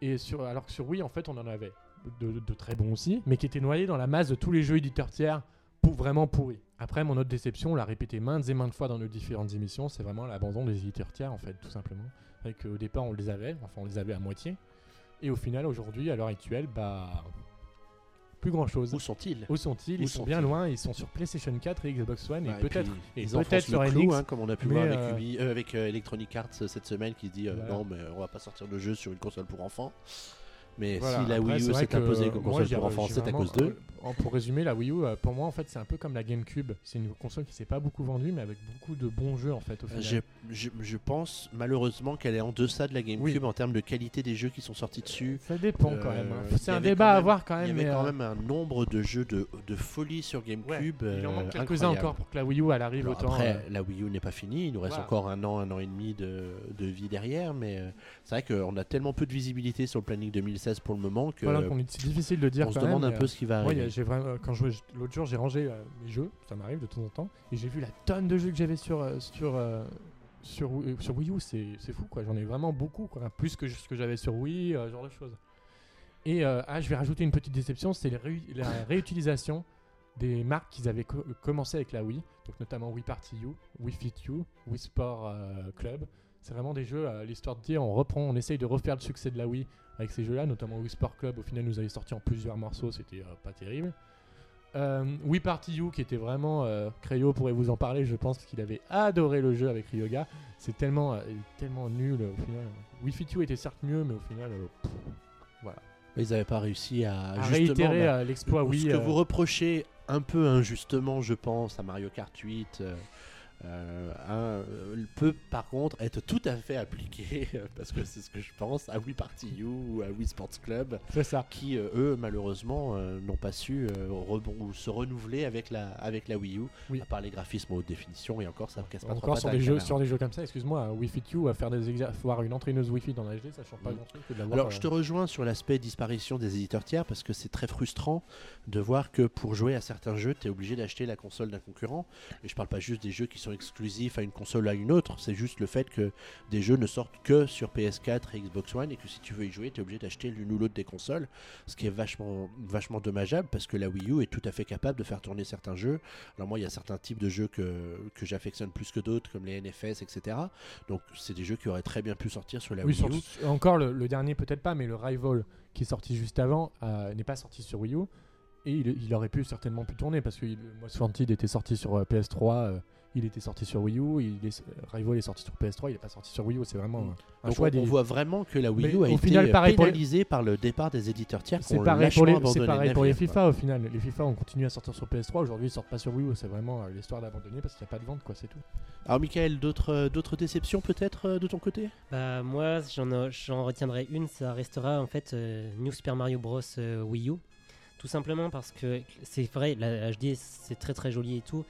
Et sur, alors que sur Wii, en fait, on en avait de, très bons aussi, mais qui étaient noyés dans la masse de tous les jeux éditeurs tiers pour vraiment pourris. Après, mon autre déception, on l'a répété maintes et maintes fois dans nos différentes émissions, c'est vraiment l'abandon des éditeurs tiers, en fait, tout simplement. Avec qu'au départ, on les avait, enfin, on les avait à moitié. Et au final, aujourd'hui, à l'heure actuelle, bah. Plus grand chose. Où sont-ils? Où sont-ils? Où Ils sont bien loin, ils sont sur PlayStation 4 et Xbox One, Bah, et peut-être. et peut-être sur clou, NX, hein, comme on a pu voir avec, euh, Ubi- euh, avec euh, Electronic Arts euh, cette semaine qui se dit Voilà. non mais on va pas sortir de jeu sur une console pour enfants. Mais Voilà. si la Wii U s'est imposée comme console pour enfants, c'est à cause d'eux. Euh, pour résumer, la Wii U, euh, pour moi, en fait, c'est un peu comme la GameCube. C'est une console qui s'est pas beaucoup vendue, mais avec beaucoup de bons jeux, en fait, au final. Je, je- je pense malheureusement qu'elle est en deçà de la GameCube Oui. en termes de qualité des jeux qui sont sortis dessus. Ça dépend Euh, quand même. hein. il C'est un débat à même- avoir quand Il y même. avait quand euh, même un nombre de jeux de, de folie sur ouais, GameCube. il en euh, manque quelques-uns encore pour que la Wii U elle arrive Alors autant. après, euh, la Wii U n'est pas finie, il nous reste Voilà. encore un an, un an et demi de, de vie derrière, mais euh, c'est vrai qu'on a tellement peu de visibilité sur le planning 2016 pour le moment que voilà, est- difficile de dire on se demande même, un peu ce qui va arriver. A- j'ai vraiment, euh, quand je jouais l'autre jour, j'ai rangé euh, mes jeux, ça m'arrive de temps en temps, et j'ai vu la tonne de jeux que j'avais sur euh, sur euh, sur, Wii- sur Wii U, c'est fou quoi. J'en ai vraiment beaucoup, quoi, plus que ce que j'avais sur Wii, ce genre de choses. Et ah, je vais rajouter une petite déception, c'est la [LAUGHS] réutilisation des marques qu'ils avaient co- commencé avec la Wii, donc notamment Wii Party U, Wii Fit You, Wii Sport Club. C'est vraiment des jeux, l'histoire de dire, on reprend, on essaye de refaire le succès de la Wii avec ces jeux-là, notamment Wii Sport Club. Au final, nous avait sorti en plusieurs morceaux, c'était euh, pas terrible. Euh, Wii Party You, qui était vraiment. Euh, Cryo pourrait vous en parler, je pense, qu'il avait adoré le jeu avec Ryoga. C'est tellement, euh, tellement nul au final. Wii Fit You était certes mieux, mais au final, pff, Ils n'avaient pas réussi à, à réitérer bah, l'exploit ce Wii. que vous reprochez un peu injustement, je pense, à Mario Kart 8. Euh, euh, un, peut par contre être tout à fait appliqué, [LAUGHS] euh, parce que c'est ce que je pense, à Wii Party U ou à Wii Sports Club, ça. qui euh, eux malheureusement euh, n'ont pas su se renouveler avec la, avec la Wii U, Oui. à part les graphismes haute définition et encore ça ne casse pas trop Encore pattes sur des, jeux, sur des jeux comme ça, excuse-moi, Wii Fit You, à faire des exercices, voir une entraîneuse Wi-Fi dans la HD, ça change pas Mm. grand chose que de l'avoir. Alors, je te rejoins sur l'aspect disparition des éditeurs tiers parce que c'est très frustrant de voir que pour jouer à certains jeux, tu es obligé d'acheter la console d'un concurrent. Et je parle pas juste des jeux qui sont exclusifs à une console à une autre, c'est juste le fait que des jeux ne sortent que sur PS4 et Xbox One et que si tu veux y jouer, tu es obligé d'acheter l'une ou l'autre des consoles, ce qui est vachement, vachement dommageable parce que la Wii U est tout à fait capable de faire tourner certains jeux. Alors, moi, il y a certains types de jeux que, que j'affectionne plus que d'autres, comme les NFS, etc. Donc, c'est des jeux qui auraient très bien pu sortir sur la Oui, Wii U. encore le, le dernier peut-être pas, mais le Rival qui est sorti juste avant euh, n'est pas sorti sur Wii U et il, il aurait pu certainement pu tourner parce que Most Wanted était sorti sur euh, PS3, euh, il était sorti sur Wii U, il est, euh, Rival est sorti sur PS3, il est pas sorti sur Wii U, c'est vraiment un Donc choix on, des. on voit vraiment que la Wii Mais U a au été final, pareil pour par le départ des éditeurs tiers C'est pareil, pour les, c'est pareil pour FIFA au final. Les FIFA ont continué à sortir sur PS3, aujourd'hui ils sortent pas sur Wii U, c'est vraiment euh, l'histoire d'abandonner parce qu'il n'y a pas de vente, quoi, c'est tout. Alors Michael, d'autres euh, d'autres déceptions peut-être de ton côté? Bah, moi, j'en j'en retiendrai une, ça restera en fait euh, New Super Mario Bros. euh, Wii U. Tout simplement parce que c'est vrai, la HD c'est très très joli et tout,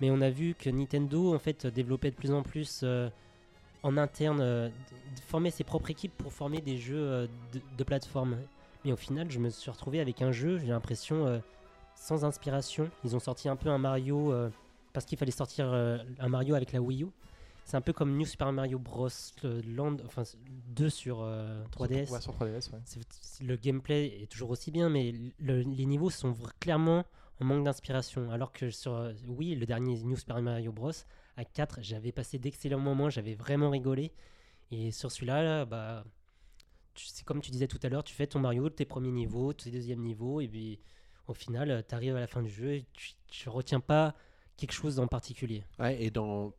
mais on a vu que Nintendo en fait développait de plus en plus euh, en interne, euh, formait ses propres équipes pour former des jeux euh, de, de plateforme. Mais au final, je me suis retrouvé avec un jeu, j'ai l'impression, euh, sans inspiration. Ils ont sorti un peu un Mario parce qu'il fallait sortir un Mario avec la Wii U. C'est un peu comme New Super Mario Bros. Land, enfin 2 sur euh, 3DS. Ouais, sur 3DS, ouais. Le gameplay est toujours aussi bien, mais le- les niveaux sont clairement manque d'inspiration. Alors que sur euh, oui, le dernier New Super Mario Bros. à 4, j'avais passé d'excellents moments, j'avais vraiment rigolé. Et sur celui-là, là, bah, c'est comme tu disais tout à l'heure, tu fais ton Mario, tes premiers niveaux, tes deuxièmes niveaux, et puis au final, tu arrives à la fin du jeu, et tu, tu retiens pas quelque chose en particulier. Ouais, et dans,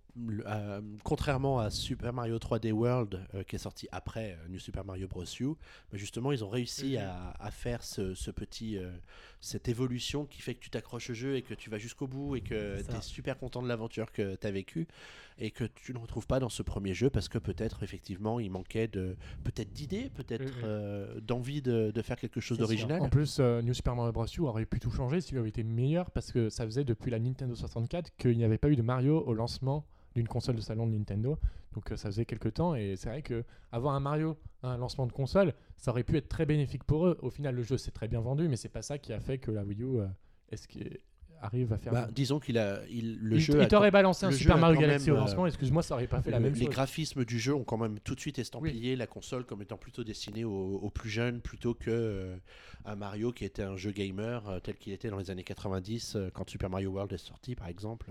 euh, contrairement à Super Mario 3D World euh, qui est sorti après euh, New Super Mario Bros. U, bah, justement ils ont réussi Mhm. à, à faire ce, ce petit, euh, cette évolution qui fait que tu t'accroches au jeu et que tu vas jusqu'au bout et que tu es super content de l'aventure que tu as vécue et que tu ne retrouves pas dans ce premier jeu parce que peut-être effectivement il manquait de peut-être d'idées, peut-être Mhm. euh, d'envie de, de faire quelque chose d'original. En plus, euh, New Super Mario Bros. U aurait pu tout changer s'il avait été meilleur parce que ça faisait depuis la Nintendo 64 qu'il n'y avait pas eu de Mario au lancement d'une console de salon de Nintendo. Donc euh, ça faisait quelques temps et c'est vrai que avoir un Mario à un lancement de console, ça aurait pu être très bénéfique pour eux. Au final, le jeu s'est très bien vendu, mais c'est pas ça qui a fait que la Wii U euh, est-ce qu'il arrive à faire. Bah, disons qu'il a il, le il jeu il t'aurait balancé un Super Mario Galaxy au euh, lancement, excuse-moi, ça aurait pas fait la même les chose. graphismes du jeu ont quand même tout de suite estampillé la console comme étant plutôt destinée aux, aux plus jeunes plutôt que euh, un Mario qui était un jeu gamer euh, tel qu'il était dans les années 90 euh, quand Super Mario World est sorti par exemple.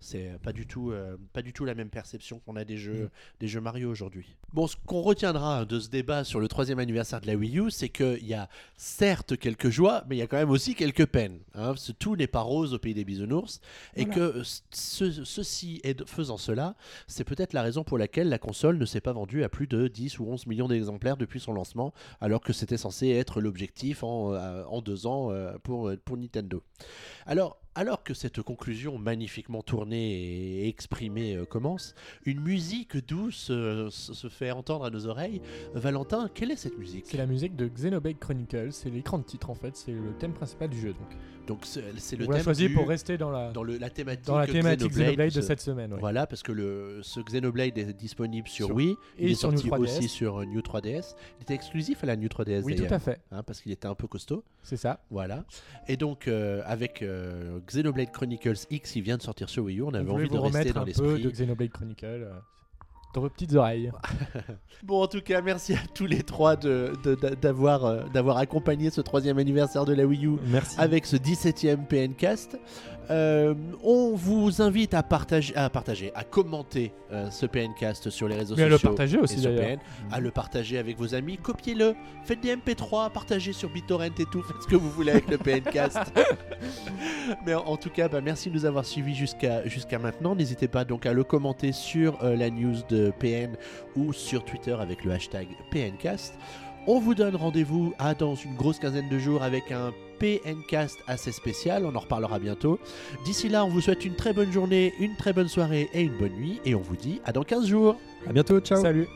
C'est pas du tout, euh, pas du tout la même perception qu'on a des jeux, Mm. des jeux Mario aujourd'hui. Bon, ce qu'on retiendra de ce débat sur le troisième anniversaire de la Wii U, c'est qu'il y a certes quelques joies, mais il y a quand même aussi quelques peines. hein, tout n'est pas rose au pays des bisounours, et Voilà. que ce- ceci, faisant cela, c'est peut-être la raison pour laquelle la console ne s'est pas vendue à plus de 10 ou 11 millions d'exemplaires depuis son lancement, alors que c'était censé être l'objectif en, euh, en deux ans euh, pour, pour Nintendo. Alors, alors que cette conclusion magnifiquement tournée et exprimée euh, commence, une musique douce euh, se fait entendre à nos oreilles. Valentin, quelle est cette musique? C'est la musique de Xenoblade Chronicles, c'est l'écran de titre en fait, c'est le thème principal du jeu. Donc. Donc c'est le On thème choisi du- pour rester dans la, dans le- la thématique, dans la thématique Xenoblade de ce- cette semaine. ouais. Voilà, parce que le, ce Xenoblade est disponible sur, Sur- Wii, il et est sur sorti New 3DS. aussi sur euh, New 3DS. Il était exclusif à la New 3DS Oui, tout à fait, hein, parce qu'il était un peu costaud. c'est ça. Voilà. Et donc, euh, avec euh, Xenoblade Chronicles X, qui vient de sortir sur Wii U, on avait envie de rester remettre dans un peu l'esprit. de Xenoblade Chronicle euh, dans vos petites oreilles. [LAUGHS] Bon, en tout cas, merci à tous les trois de- de- d'avoir euh, d'avoir accompagné ce troisième anniversaire de la Wii U Merci. avec ce 17e PNcast. Euh, on vous invite à partager, à, partager, à commenter euh, ce PNcast sur les réseaux Mais à le sociaux. partager aussi d'ailleurs. À le partager avec vos amis, copiez-le, faites des MP3, partagez sur BitTorrent et tout, faites ce que vous voulez avec le PNcast. [LAUGHS] Mais en, en tout cas, bah, merci de nous avoir suivis jusqu'à jusqu'à maintenant. N'hésitez pas donc à le commenter sur euh, la news de PN ou sur Twitter avec le hashtag PNcast. On vous donne rendez-vous à dans une grosse quinzaine de jours avec un PNcast assez spécial. On en reparlera bientôt. D'ici là, on vous souhaite une très bonne journée, une très bonne soirée et une bonne nuit. Et on vous dit à dans 15 jours. À bientôt. Ciao. Salut